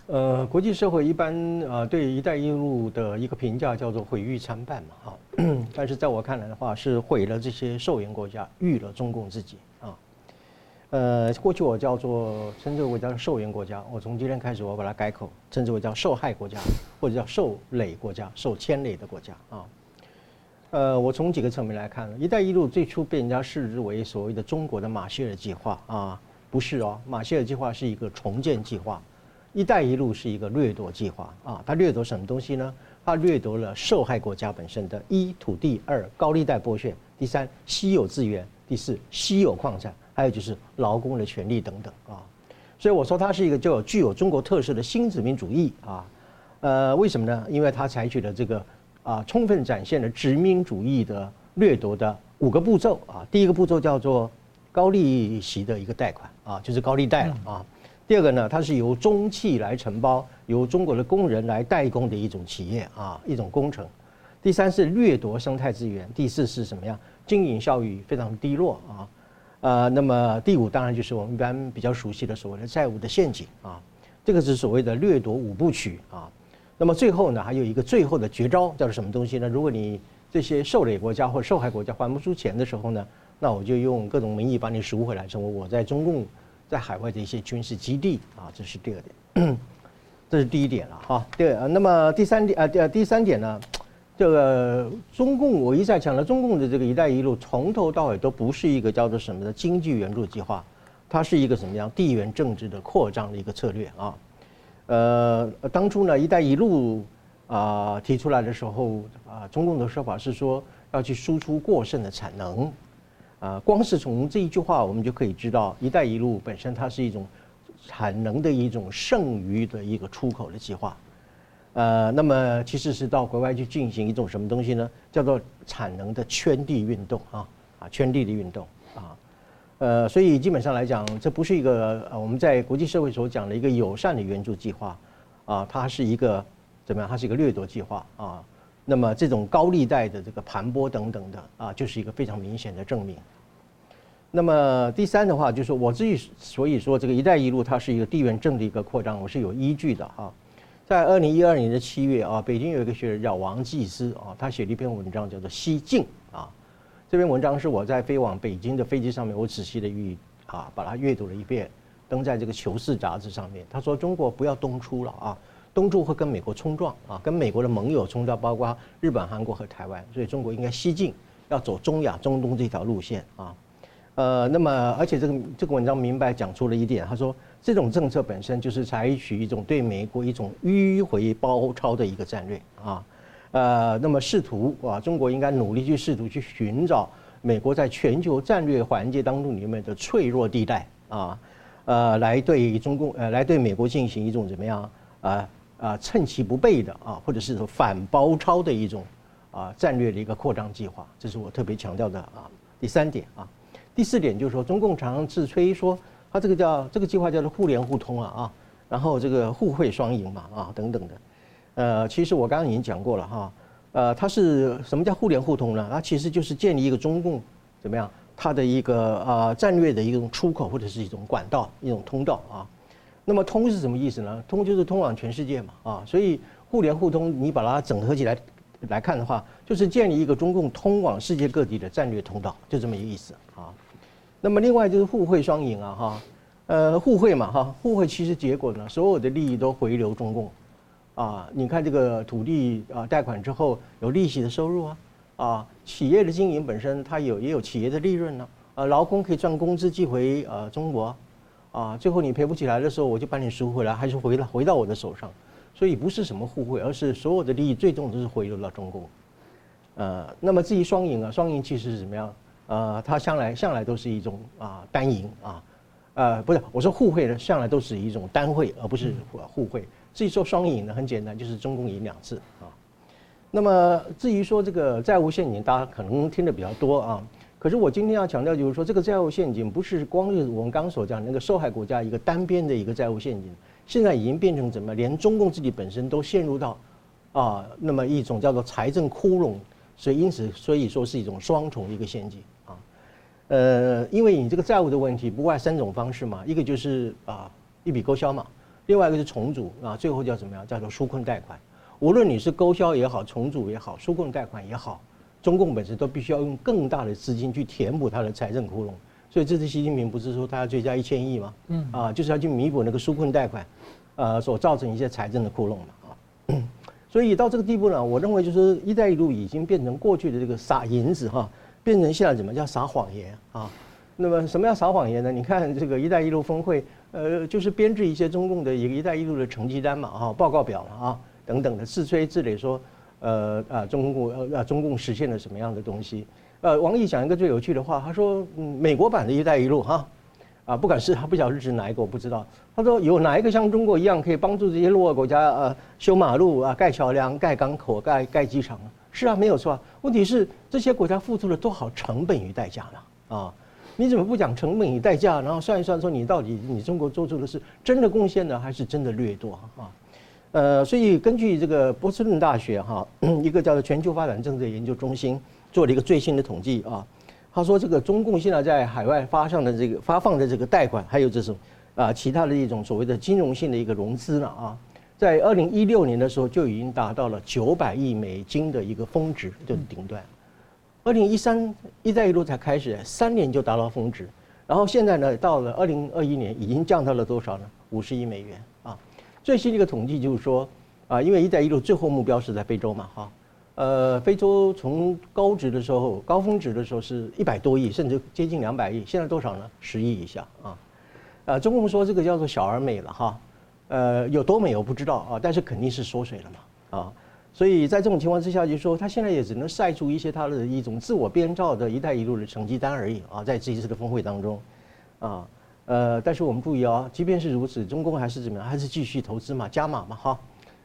呃，国际社会一般呃对“一带一路”的一个评价叫做毁誉参半嘛，哈。但是在我看来的话，是毁了这些受援国家，誉了中共自己。呃，过去我叫做称之为叫受援国家，我从今天开始我把它改口，称之为叫受害国家，或者叫受累国家、受牵累的国家啊。呃，我从几个层面来看，“一带一路”最初被人家视之为所谓的中国的马歇尔计划啊，不是哦，马歇尔计划是一个重建计划，“一带一路”是一个掠夺计划啊。它掠夺什么东西呢？它掠夺了受害国家本身的一土地、二高利贷剥削、第三稀有资源、第四稀有矿产。还有就是劳工的权利等等啊，所以我说它是一个就有具有中国特色的新殖民主义啊，呃，为什么呢？因为它采取了这个啊，充分展现了殖民主义的掠夺的五个步骤啊。第一个步骤叫做高利息的一个贷款啊，就是高利贷了啊。第二个呢，它是由中企来承包，由中国的工人来代工的一种企业啊，一种工程。第三是掠夺生态资源，第四是什么呀？经营效益非常低落啊。呃，那么第五当然就是我们一般比较熟悉的所谓的债务的陷阱啊，这个是所谓的掠夺五部曲啊。那么最后呢，还有一个最后的绝招叫做什么东西呢？如果你这些受累国家或受害国家还不出钱的时候呢，那我就用各种名义把你赎回来，成为我在中共在海外的一些军事基地啊。这是第二点，这是第一点了哈。对，那么第三点啊，第第三点呢？这个中共，我一再强调，中共的这个“一带一路”从头到尾都不是一个叫做什么的经济援助计划，它是一个什么样地缘政治的扩张的一个策略啊。呃，当初呢，“一带一路”啊提出来的时候啊，中共的说法是说要去输出过剩的产能啊。光是从这一句话，我们就可以知道，“一带一路”本身它是一种产能的一种剩余的一个出口的计划。呃，那么其实是到国外去进行一种什么东西呢？叫做产能的圈地运动啊，啊，圈地的运动啊，呃，所以基本上来讲，这不是一个呃我们在国际社会所讲的一个友善的援助计划啊，它是一个怎么样？它是一个掠夺计划啊。那么这种高利贷的这个盘剥等等的啊，就是一个非常明显的证明。那么第三的话，就是我自己所以说这个“一带一路”它是一个地缘政治的一个扩张，我是有依据的哈。在二零一二年的七月啊，北京有一个学者叫王继思啊，他写了一篇文章叫做《西进》啊。这篇文章是我在飞往北京的飞机上面，我仔细的阅啊，把它阅读了一遍，登在这个《求是》杂志上面。他说：“中国不要东出了啊，东出会跟美国冲撞啊，跟美国的盟友冲撞，包括日本、韩国和台湾。所以中国应该西进，要走中亚、中东这条路线啊。呃，那么而且这个这个文章明白讲出了一点，他说。”这种政策本身就是采取一种对美国一种迂回包抄的一个战略啊，呃，那么试图啊，中国应该努力去试图去寻找美国在全球战略环节当中里面的脆弱地带啊，呃，来对中共呃来对美国进行一种怎么样啊啊趁其不备的啊，或者是说反包抄的一种啊战略的一个扩张计划，这是我特别强调的啊。第三点啊，第四点就是说，中共常常自吹说。它这个叫这个计划叫做互联互通啊啊，然后这个互惠双赢嘛啊等等的，呃，其实我刚刚已经讲过了哈，呃，它是什么叫互联互通呢？它其实就是建立一个中共怎么样，它的一个啊战略的一种出口或者是一种管道一种通道啊。那么通是什么意思呢？通就是通往全世界嘛啊，所以互联互通你把它整合起来来看的话，就是建立一个中共通往世界各地的战略通道，就这么一个意思啊。那么另外就是互惠双赢啊，哈，呃，互惠嘛，哈，互惠其实结果呢，所有的利益都回流中共，啊，你看这个土地啊，贷款之后有利息的收入啊，啊，企业的经营本身它有也有企业的利润呢，啊，劳工可以赚工资寄回呃中国，啊，最后你赔不起来的时候，我就把你赎回来，还是回了回到我的手上，所以不是什么互惠，而是所有的利益最终都是回流到中共。呃，那么至于双赢啊，双赢其实是怎么样？呃，它向来向来都是一种啊单赢啊，呃，不是我说互惠的，向来都是一种单汇，而不是互惠。至于说双赢呢，很简单，就是中共赢两次啊。那么至于说这个债务陷阱，大家可能听得比较多啊。可是我今天要强调，就是说这个债务陷阱不是光是我们刚所讲那个受害国家一个单边的一个债务陷阱，现在已经变成怎么，连中共自己本身都陷入到啊，那么一种叫做财政窟窿，所以因此所以说是一种双重的一个陷阱。呃，因为你这个债务的问题不外三种方式嘛，一个就是啊一笔勾销嘛，另外一个是重组啊，最后叫怎么样？叫做纾困贷款。无论你是勾销也好，重组也好，纾困贷款也好，中共本身都必须要用更大的资金去填补它的财政窟窿。所以这次习近平不是说他要追加一千亿吗？嗯，啊，就是要去弥补那个纾困贷款，呃，所造成一些财政的窟窿嘛，啊。所以到这个地步呢，我认为就是“一带一路”已经变成过去的这个撒银子哈，变成现在怎么叫撒谎言啊？那么什么叫撒谎言呢？你看这个“一带一路”峰会，呃，就是编制一些中共的一个“一带一路”的成绩单嘛，哈，报告表嘛，啊。等等的自吹自擂说，呃啊中共呃啊中共实现了什么样的东西？呃，王毅讲一个最有趣的话，他说，嗯，美国版的一带一路哈，啊，不管是他不晓得是指哪一个我不知道。他说有哪一个像中国一样可以帮助这些落后国家呃修马路啊、盖桥梁、盖港口、盖盖机场？是啊，没有错。问题是这些国家付出了多少成本与代价呢？啊，你怎么不讲成本与代价，然后算一算说你到底你中国做出的是真的贡献呢，还是真的掠夺啊？呃，所以根据这个波士顿大学哈 一个叫做全球发展政策研究中心做了一个最新的统计啊，他说这个中共现在在海外发上的这个发放的这个贷款，还有这种啊其他的一种所谓的金融性的一个融资呢啊，在二零一六年的时候就已经达到了九百亿美金的一个峰值，就是顶端。二零一三一带一路才开始，三年就达到峰值，然后现在呢到了二零二一年已经降到了多少呢？五十亿美元啊。最新的一个统计就是说，啊，因为“一带一路”最后目标是在非洲嘛，哈，呃，非洲从高值的时候、高峰值的时候是一百多亿，甚至接近两百亿，现在多少呢？十亿以下啊，呃，中共说这个叫做小而美了哈，呃，有多美我不知道啊，但是肯定是缩水了嘛，啊，所以在这种情况之下，就是说他现在也只能晒出一些他的一种自我编造的一带一路的成绩单而已啊，在这一次的峰会当中，啊。呃，但是我们注意啊，即便是如此，中共还是怎么样？还是继续投资嘛，加码嘛，哈，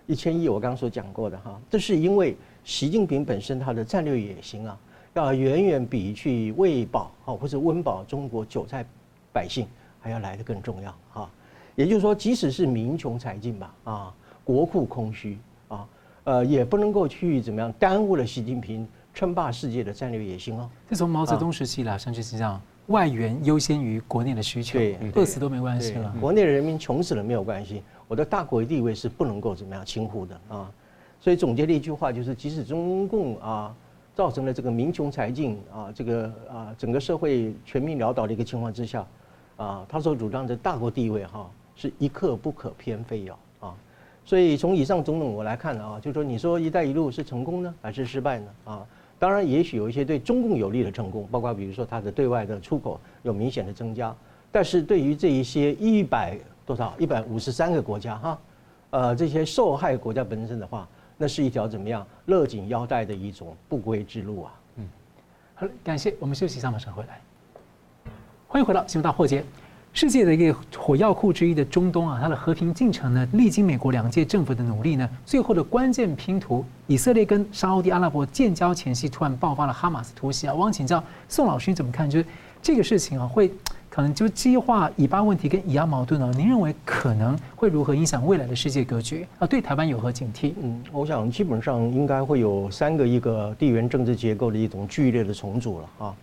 一千亿我刚刚所讲过的哈，这是因为习近平本身他的战略野心啊，要远远比去喂饱啊或者温饱中国韭菜百姓还要来得更重要。也就是说，即使是民穷财尽吧，啊，国库空虚啊，呃，也不能够去怎么样耽误了习近平称霸世界的战略野心哦。这从毛泽东时期来，上去是这样。外援优先于国内的需求，对，饿死都没关系了。国内的人民穷死了没有关系，我的大国地位是不能够怎么样轻忽的啊。所以总结的一句话就是，即使中共啊造成了这个民穷财尽啊，这个啊整个社会全民潦倒的一个情况之下，啊，他所主张的大国地位哈是一刻不可偏废哦啊。所以从以上种种我来看啊，就是说你说“一带一路”是成功呢，还是失败呢？啊？当然，也许有一些对中共有利的成功，包括比如说它的对外的出口有明显的增加，但是对于这一些一百多少一百五十三个国家哈，呃，这些受害国家本身的话，那是一条怎么样勒紧腰带的一种不归之路啊。嗯，好了，感谢我们休息一下，马上回来。欢迎回到新闻大破解。世界的一个火药库之一的中东啊，它的和平进程呢，历经美国两届政府的努力呢，最后的关键拼图，以色列跟沙乌地阿拉伯建交前夕，突然爆发了哈马斯突袭啊！我想请教宋老师你怎么看？就是这个事情啊，会可能就激化以巴问题跟以阿矛盾呢？您认为可能会如何影响未来的世界格局啊？对台湾有何警惕？嗯，我想基本上应该会有三个一个地缘政治结构的一种剧烈的重组了啊。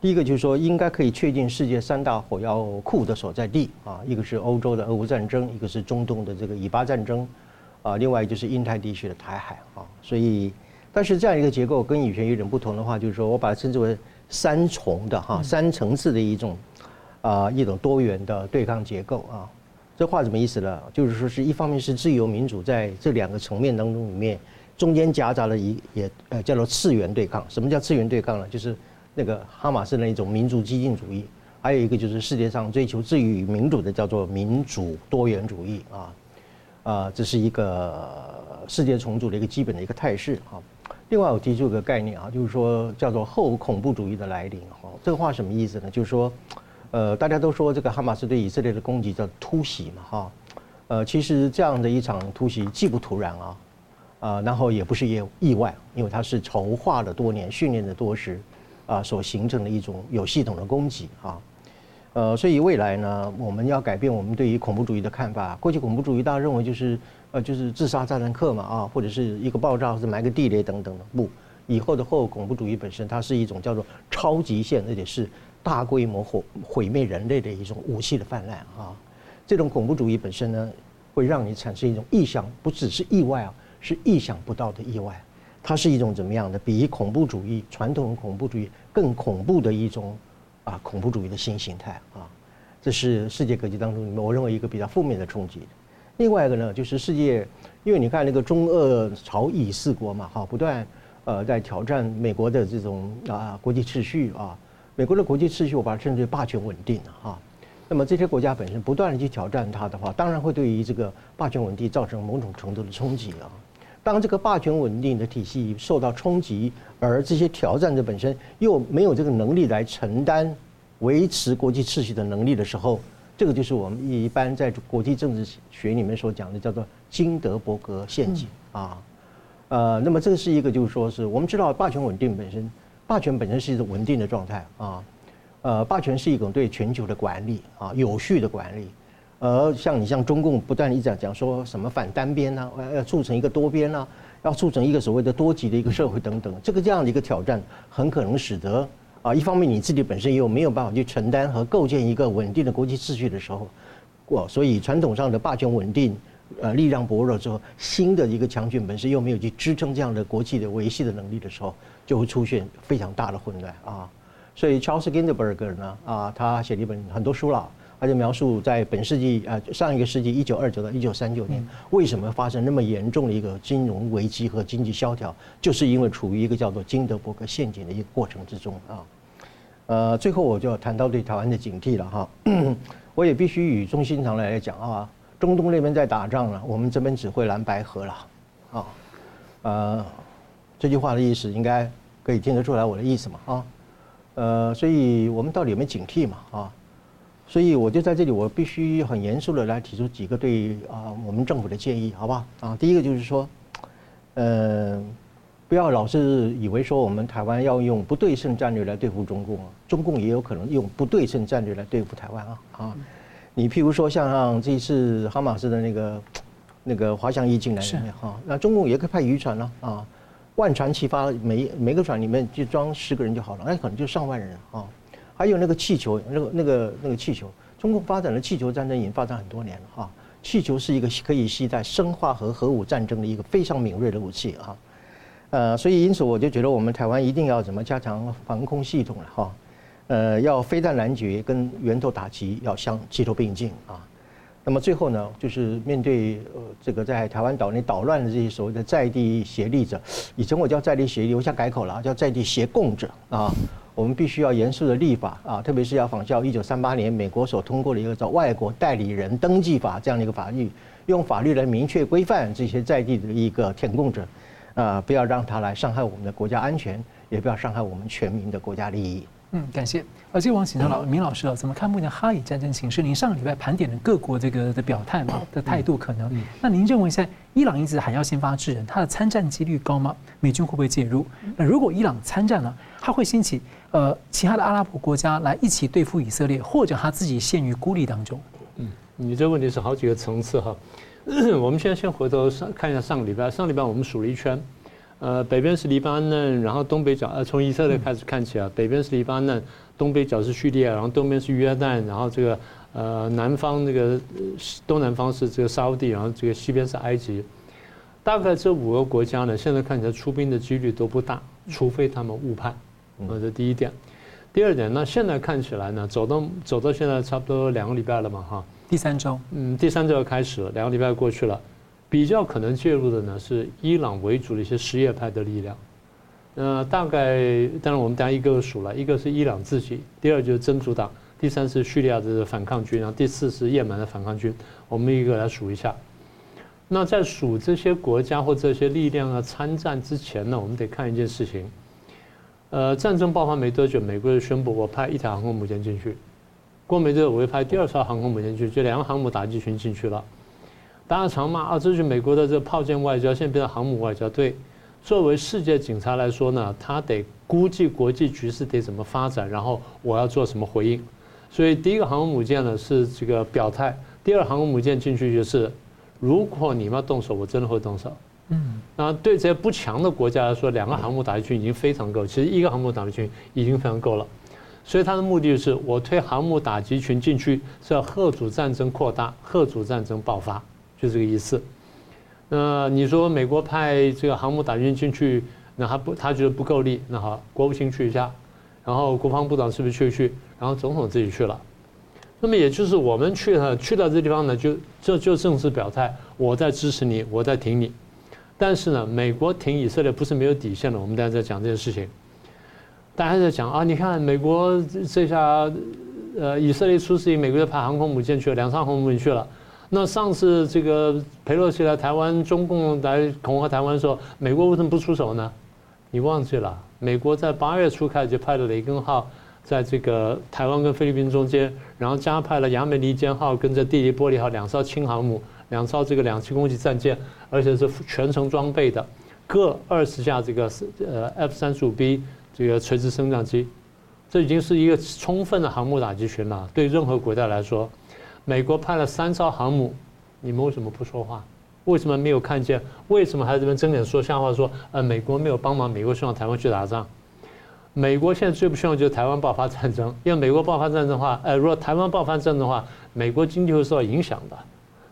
第一个就是说，应该可以确定世界三大火药库的所在地啊，一个是欧洲的俄乌战争，一个是中东的这个以巴战争，啊，另外就是印太地区的台海啊。所以，但是这样一个结构跟以前有点不同的话，就是说我把它称之为三重的哈，三层次的一种啊一种多元的对抗结构啊。这话什么意思呢？就是说是一方面是自由民主在这两个层面当中里面，中间夹杂了一也呃叫做次元对抗。什么叫次元对抗呢？就是那个哈马斯那一种民族激进主义，还有一个就是世界上追求自由与民主的叫做民主多元主义啊，啊，这是一个世界重组的一个基本的一个态势啊。另外，我提出一个概念啊，就是说叫做后恐怖主义的来临哈。这个话什么意思呢？就是说，呃，大家都说这个哈马斯对以色列的攻击叫突袭嘛哈。呃，其实这样的一场突袭既不突然啊，啊，然后也不是也意外，因为它是筹划了多年、训练了多时啊所形成的一种有系统的攻击啊。呃，所以未来呢，我们要改变我们对于恐怖主义的看法。过去恐怖主义大家认为就是，呃，就是自杀炸弹客嘛，啊，或者是一个爆炸或者埋个地雷等等的。不，以后的后恐怖主义本身，它是一种叫做超极限，而且是大规模毁毁灭人类的一种武器的泛滥啊。这种恐怖主义本身呢，会让你产生一种意想，不只是意外啊，是意想不到的意外。它是一种怎么样的？比恐怖主义传统恐怖主义更恐怖的一种。啊，恐怖主义的新形态啊，这是世界格局当中，我认为一个比较负面的冲击。另外一个呢，就是世界，因为你看那个中俄朝以四国嘛，哈，不断呃在挑战美国的这种啊国际秩序啊，美国的国际秩序我把它称之为霸权稳定哈。那么这些国家本身不断的去挑战它的话，当然会对于这个霸权稳定造成某种程度的冲击啊。当这个霸权稳定的体系受到冲击，而这些挑战者本身又没有这个能力来承担维持国际秩序的能力的时候，这个就是我们一般在国际政治学里面所讲的叫做金德伯格陷阱啊。呃，那么这个是一个就是说是我们知道霸权稳定本身，霸权本身是一种稳定的状态啊。呃，霸权是一种对全球的管理啊，有序的管理。而像你像中共不断一直讲说什么反单边呢？要促成一个多边呢？要促成一个所谓的多极的一个社会等等，这个这样的一个挑战，很可能使得啊，一方面你自己本身又没有办法去承担和构建一个稳定的国际秩序的时候，过所以传统上的霸权稳定，呃，力量薄弱之后，新的一个强权本身又没有去支撑这样的国际的维系的能力的时候，就会出现非常大的混乱啊。所以 Charles Ginzberg 呢，啊，他写了一本很多书了。他就描述在本世纪呃上一个世纪一九二九到一九三九年，为什么发生那么严重的一个金融危机和经济萧条，就是因为处于一个叫做金德伯格陷阱的一个过程之中啊。呃，最后我就要谈到对台湾的警惕了哈。我也必须语重心长来讲啊，中东那边在打仗了，我们这边只会蓝白河了啊。呃，这句话的意思应该可以听得出来我的意思嘛啊。呃，所以我们到底有没有警惕嘛啊？所以我就在这里，我必须很严肃的来提出几个对啊我们政府的建议，好吧？啊，第一个就是说，呃，不要老是以为说我们台湾要用不对称战略来对付中共啊，中共也有可能用不对称战略来对付台湾啊啊！你譬如说像这一次哈马斯的那个那个滑翔翼进来里面哈，那中共也可以派渔船了啊，万船齐发，每每个船里面就装十个人就好了，那可能就上万人啊。还有那个气球，那个那个那个气球，中国发展的气球战争已经发展很多年了哈。气球是一个可以携带生化和核武战争的一个非常敏锐的武器啊。呃，所以因此我就觉得我们台湾一定要怎么加强防空系统了哈。呃，要飞弹拦截跟源头打击要相齐头并进啊。那么最后呢，就是面对呃这个在台湾岛内捣乱的这些所谓的在地协力者，以前我叫在地协力，我想改口了，叫在地协共者啊。我们必须要严肃的立法啊，特别是要仿效一九三八年美国所通过的一个叫《外国代理人登记法》这样的一个法律，用法律来明确规范这些在地的一个填供者，啊，不要让他来伤害我们的国家安全，也不要伤害我们全民的国家利益。嗯，感谢。而且我请教老明老师啊，怎么看目前哈以战争形势？您上个礼拜盘点了各国这个的表态嘛的态度可能，那您认为现在伊朗一直喊要先发制人，他的参战几率高吗？美军会不会介入？那如果伊朗参战了，他会兴起呃其他的阿拉伯国家来一起对付以色列，或者他自己陷于孤立当中？嗯，你这问题是好几个层次哈。我们现在先回头上看一下上个礼拜，上个礼拜我们数了一圈。呃，北边是黎巴嫩，然后东北角呃，从以色列开始看起来，北边是黎巴嫩，东北角是叙利亚，然后东边是约旦，然后这个呃南方那个东南方是这个沙乌地，然后这个西边是埃及，大概这五个国家呢，现在看起来出兵的几率都不大，除非他们误判，呃，这第一点。第二点，那现在看起来呢，走到走到现在差不多两个礼拜了嘛，哈，第三周，嗯，第三周要开始了，两个礼拜过去了。比较可能介入的呢是伊朗为主的一些什叶派的力量，呃，大概当然我们等下一个个数了，一个是伊朗自己，第二就是真主党，第三是叙利亚的反抗军，然后第四是也门的反抗军，我们一个来数一下。那在数这些国家或这些力量啊参战之前呢，我们得看一件事情。呃，战争爆发没多久，美国就宣布我派一条航空母舰进去。过没多久，我又派第二艘航空母舰去，就两个航母打击群进去了。大家常骂啊，这是美国的这个炮舰外交，现在变成航母外交。对，作为世界警察来说呢，他得估计国际局势得怎么发展，然后我要做什么回应。所以第一个航空母舰呢是这个表态，第二航空母舰进去就是，如果你们要动手，我真的会动手。嗯，那对这些不强的国家来说，两个航母打击群已经非常够，其实一个航母打击群已经非常够了。所以他的目的是我推航母打击群进去，是要吓阻战争扩大，吓阻战争爆发，就这个意思。那你说美国派这个航母打击群进去，那他不他觉得不够力，那好，国务卿去一下，然后国防部长是不是去去，然后总统自己去了。那么也就是我们去了，去到这地方呢，就就就正式表态，我在支持你，我在挺你。但是呢，美国挺以色列不是没有底线的，我们大家在讲这件事情。大家在讲啊，你看美国这下，呃，以色列出事情，美国就派航空母舰去了，两艘航母舰去了。那上次这个佩洛西来台湾，中共来恐吓台湾的时候，美国为什么不出手呢？你忘记了？美国在八月初开始就派了雷根号，在这个台湾跟菲律宾中间，然后加派了亚美利坚号跟着蒂利波利号两艘轻航母，两艘这个两栖攻击战舰，而且是全程装备的，各二十架这个呃 F 三十五 B。这个垂直升降机，这已经是一个充分的航母打击群了。对任何国家来说，美国派了三艘航母，你们为什么不说话？为什么没有看见？为什么还在这边睁眼说瞎话？说呃，美国没有帮忙，美国希望台湾去打仗。美国现在最不希望就是台湾爆发战争，因为美国爆发战争的话，呃，如果台湾爆发战争的话，美国经济会受到影响的。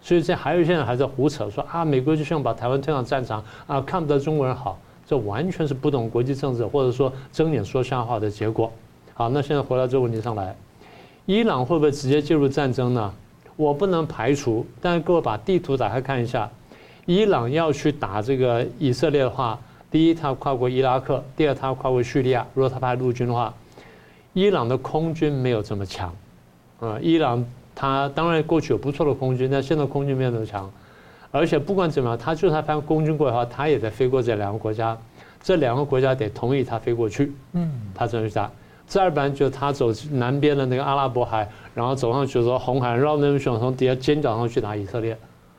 所以这还有现在还在胡扯说啊，美国就希望把台湾推上战场啊，看不得中国人好。这完全是不懂国际政治，或者说睁眼说瞎话的结果。好，那现在回到这个问题上来，伊朗会不会直接介入战争呢？我不能排除，但是各位把地图打开看一下，伊朗要去打这个以色列的话，第一，他跨过伊拉克；第二，他跨过叙利亚。如果他派陆军的话，伊朗的空军没有这么强。啊，伊朗他当然过去有不错的空军，但现在空军没有那么强。而且不管怎么样，他就算派空军过来的话，他也在飞过这两个国家，这两个国家得同意他飞过去，嗯，他才能去打。再不然就他走南边的那个阿拉伯海，然后走上去说红海，绕那边选从底下尖角上去打以色列，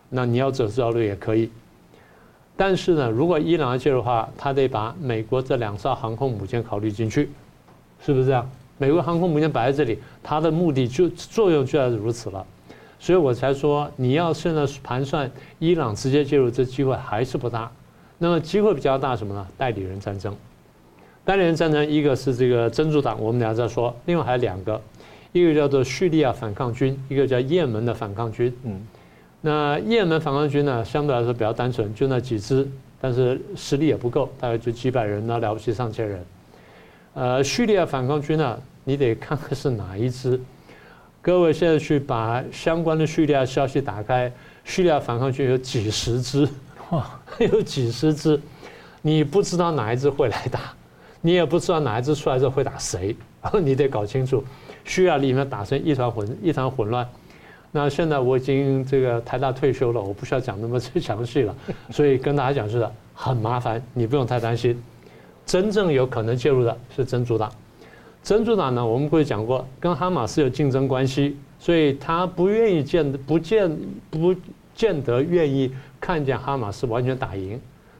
那你要走这条路也可以。但是呢，如果伊朗要介入的话，他得把美国这两艘航空母舰考虑进去，是不是这样？美国航空母舰摆在这里，它的目的就作用就要如此了。所以我才说，你要现在盘算伊朗直接介入，这机会还是不大。那么机会比较大什么呢？代理人战争。代理人战争，一个是这个真主党，我们俩在说；另外还有两个，一个叫做叙利亚反抗军，一个叫也门的反抗军。嗯，那也门反抗军呢，相对来说比较单纯，就那几支，但是实力也不够，大概就几百人，那了不起上千人。呃，叙利亚反抗军呢，你得看看是哪一支。各位现在去把相关的叙利亚消息打开，叙利亚反抗军有几十支，哇，有几十支，你不知道哪一支会来打，你也不知道哪一支出来之后会打谁，然后你得搞清楚。需要里面打成一团混一团混乱。那现在我已经这个台大退休了，我不需要讲那么最详细了，所以跟大家讲是，很麻烦，你不用太担心。真正有可能介入的是真主党。真主党呢，我们过去讲过，跟哈马斯有竞争关系，所以他不愿意见不见不见得愿意看见哈马斯完全打赢。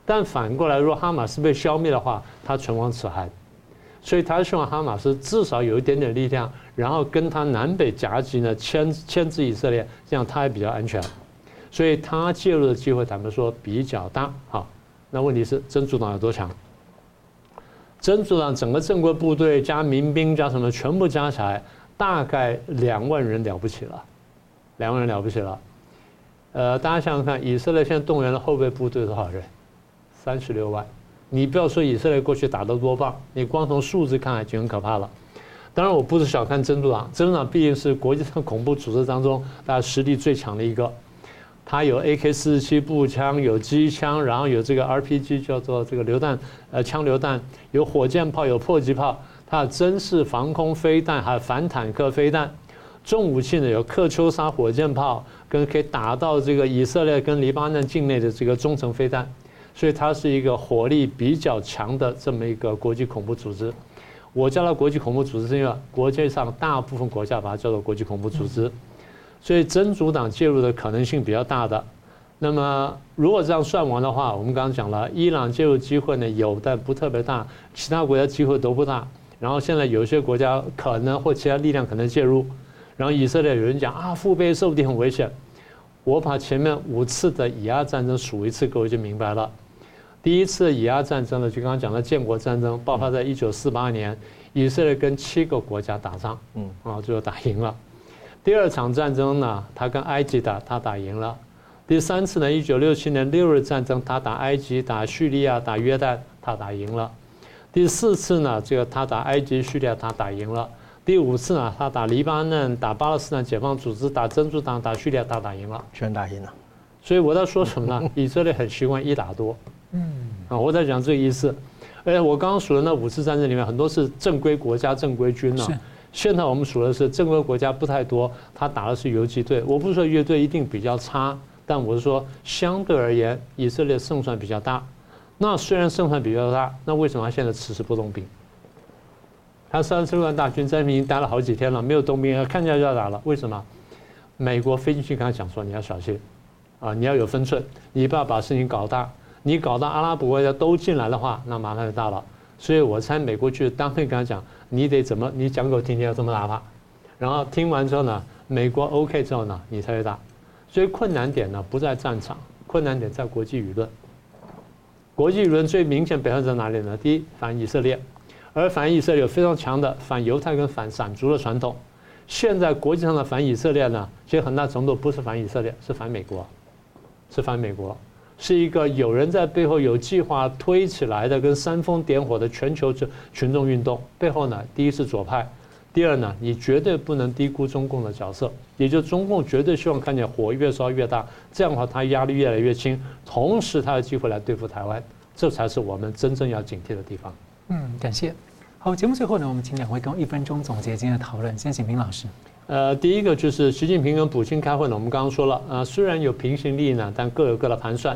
但反过来，如果哈马斯被消灭的话，他唇亡齿寒。所以他希望哈马斯至少有一点点力量，然后跟他南北夹击呢，牵牵制以色列，这样他也比较安全。所以他介入的机会，咱们说比较大。好，那问题是真主党有多强？真主党整个正规部队加民兵加什么，全部加起来大概两万人了不起了，两万人了不起了。呃，大家想想看，以色列现在动员的后备部队多少人？三十六万。你不要说以色列过去打得多棒，你光从数字看来就很可怕了。当然，我不是小看真主党，真主党毕竟是国际上恐怖组织当中大家实力最强的一个。它有 AK 四十七步枪，有机枪，然后有这个 RPG 叫做这个榴弹，呃，枪榴弹，有火箭炮，有迫击炮，它有针式防空飞弹，还有反坦克飞弹，重武器呢有克秋莎火箭炮，跟可以打到这个以色列跟黎巴嫩境内的这个中程飞弹，所以它是一个火力比较强的这么一个国际恐怖组织。我叫它国际恐怖组织，是因为国际上大部分国家把它叫做国际恐怖组织，所以真主党介入的可能性比较大的。那么如果这样算完的话，我们刚刚讲了，伊朗介入机会呢有，但不特别大，其他国家机会都不大。然后现在有些国家可能或其他力量可能介入。然后以色列有人讲啊，腹背受敌很危险。我把前面五次的以阿战争数一次，各位就明白了。第一次以阿战争呢，就刚刚讲的建国战争，爆发在一九四八年，以色列跟七个国家打仗，嗯，啊，最后打赢了。第二场战争呢，他跟埃及打，他打赢了。第三次呢，一九六七年六日战争，他打埃及、打叙利亚、打约旦，他打赢了。第四次呢，这个他打埃及、叙利亚，他打赢了。第五次呢，他打黎巴嫩、打巴勒斯坦解放组织、打真主党、打叙利亚，他打赢了，全打赢了。所以我在说什么呢？以色列很习惯一打多。嗯，啊，我在讲这个意思。而且我刚刚数的那五次战争里面，很多是正规国家、正规军呢。现在我们数的是正规国家不太多，他打的是游击队。我不是说乐队一定比较差，但我是说相对而言，以色列胜算比较大。那虽然胜算比较大，那为什么他现在迟迟不动兵？他三十六万大军在那边已经待了好几天了，没有动兵，看起来就要打了。为什么？美国飞进去跟他讲说：“你要小心，啊，你要有分寸，你不要把事情搞大。你搞到阿拉伯国家都进来的话，那麻烦就大了。”所以我猜美国去当面跟他讲：“你得怎么？你讲给我听听，要怎么打法。”然后听完之后呢，美国 OK 之后呢，你才会打。所以困难点呢不在战场，困难点在国际舆论。国际舆论最明显表现在哪里呢？第一，反以色列。而反以色列有非常强的反犹太跟反闪族的传统。现在国际上的反以色列呢，其实很大程度不是反以色列，是反美国，是反美国，是一个有人在背后有计划推起来的，跟煽风点火的全球群众运动。背后呢，第一是左派，第二呢，你绝对不能低估中共的角色，也就是中共绝对希望看见火越烧越大，这样的话他压力越来越轻，同时他有机会来对付台湾，这才是我们真正要警惕的地方。嗯，感谢。好，节目最后呢，我们请两位跟一分钟总结今天的讨论。先请明老师。呃，第一个就是习近平跟普京开会呢，我们刚刚说了，呃，虽然有平行利益呢，但各有各的盘算。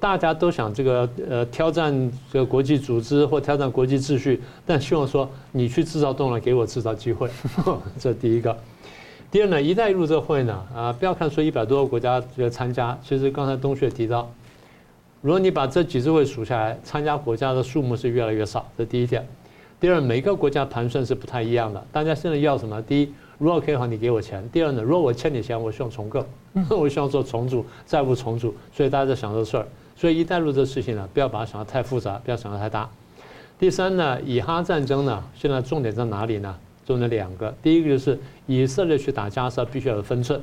大家都想这个呃挑战这个国际组织或挑战国际秩序，但希望说你去制造动乱，给我制造机会。这第一个。第二呢，一带一路这会呢，啊、不要看说一百多个国家这个参加，其实刚才东旭提到。如果你把这几次会数下来，参加国家的数目是越来越少，这第一点。第二，每个国家盘算是不太一样的。大家现在要什么？第一，如果可以的话，你给我钱；第二呢，如果我欠你钱，我希望重构，我希望做重组、债务重组。所以大家在想这事儿。所以一带一路这事情呢，不要把它想得太复杂，不要想得太大。第三呢，以哈战争呢，现在重点在哪里呢？重点两个，第一个就是以色列去打加沙必须要有分寸，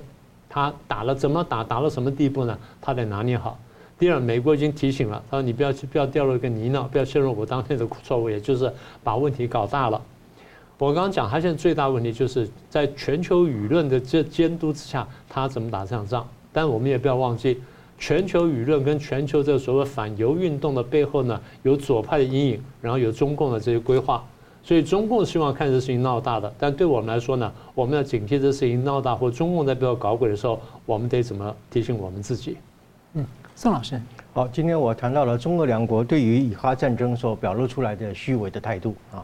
他打了怎么打，打到什么地步呢？他得拿捏好。第二，美国已经提醒了，他说你不要去，不要掉入一个泥淖，不要陷入我当天的错误，也就是把问题搞大了。我刚刚讲，他现在最大问题就是在全球舆论的这监督之下，他怎么打这场仗？但我们也不要忘记，全球舆论跟全球这个所谓反犹运动的背后呢，有左派的阴影，然后有中共的这些规划。所以中共希望看这事情闹大的，但对我们来说呢，我们要警惕这事情闹大，或中共在背后搞鬼的时候，我们得怎么提醒我们自己？嗯。宋老师，好，今天我谈到了中俄两国对于以哈战争所表露出来的虚伪的态度啊，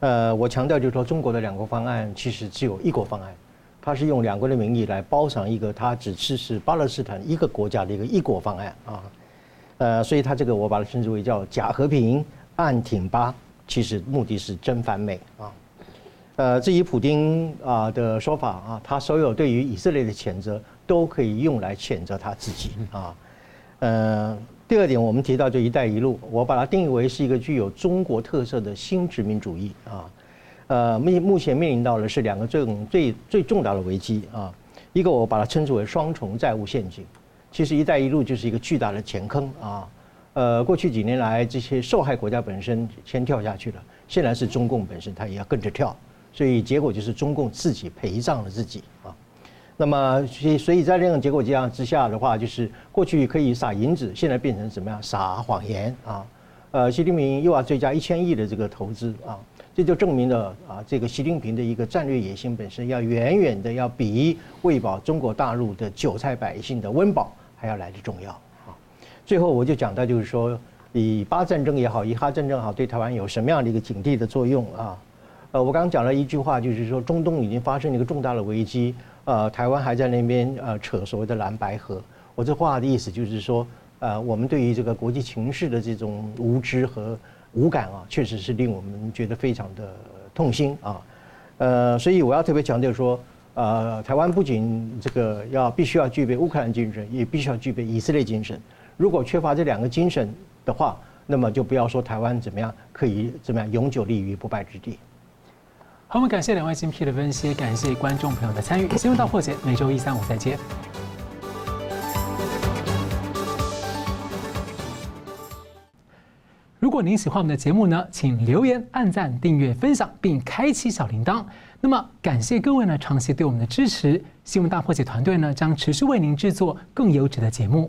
呃，我强调就是说，中国的两国方案其实只有一国方案，它是用两国的名义来包上一个它只支持巴勒斯坦一个国家的一个一国方案啊，呃，所以它这个我把它称之为叫假和平暗挺巴，其实目的是真反美啊，呃，至于普京啊的说法啊，他所有对于以色列的谴责都可以用来谴责他自己啊。呃，第二点，我们提到就“一带一路”，我把它定义为是一个具有中国特色的新殖民主义啊。呃，目目前面临到的是两个最最最重大的危机啊。一个我把它称之为双重债务陷阱，其实“一带一路”就是一个巨大的钱坑啊。呃，过去几年来，这些受害国家本身先跳下去了，现在是中共本身它也要跟着跳，所以结果就是中共自己赔账了自己啊。那么，所以，所以在这种结果这样之下的话，就是过去可以撒银子，现在变成什么样？撒谎言啊！呃，习近平又要追加一千亿的这个投资啊，这就证明了啊，这个习近平的一个战略野心本身要远远的要比喂饱中国大陆的韭菜百姓的温饱还要来得重要啊。最后我就讲到，就是说，以巴战争也好，以哈战争也好，对台湾有什么样的一个警惕的作用啊？呃，我刚刚讲了一句话，就是说中东已经发生了一个重大的危机，呃，台湾还在那边呃扯所谓的蓝白河。我这话的意思就是说，呃，我们对于这个国际情势的这种无知和无感啊，确实是令我们觉得非常的痛心啊，呃，所以我要特别强调说，呃，台湾不仅这个要必须要具备乌克兰精神，也必须要具备以色列精神。如果缺乏这两个精神的话，那么就不要说台湾怎么样可以怎么样永久立于不败之地。好，我们感谢两位精辟的分析，感谢观众朋友的参与。新闻大破解，每周一、三、五再见。如果您喜欢我们的节目呢，请留言、按赞、订阅、分享，并开启小铃铛。那么，感谢各位呢长期对我们的支持。新闻大破解团队呢将持续为您制作更优质的节目。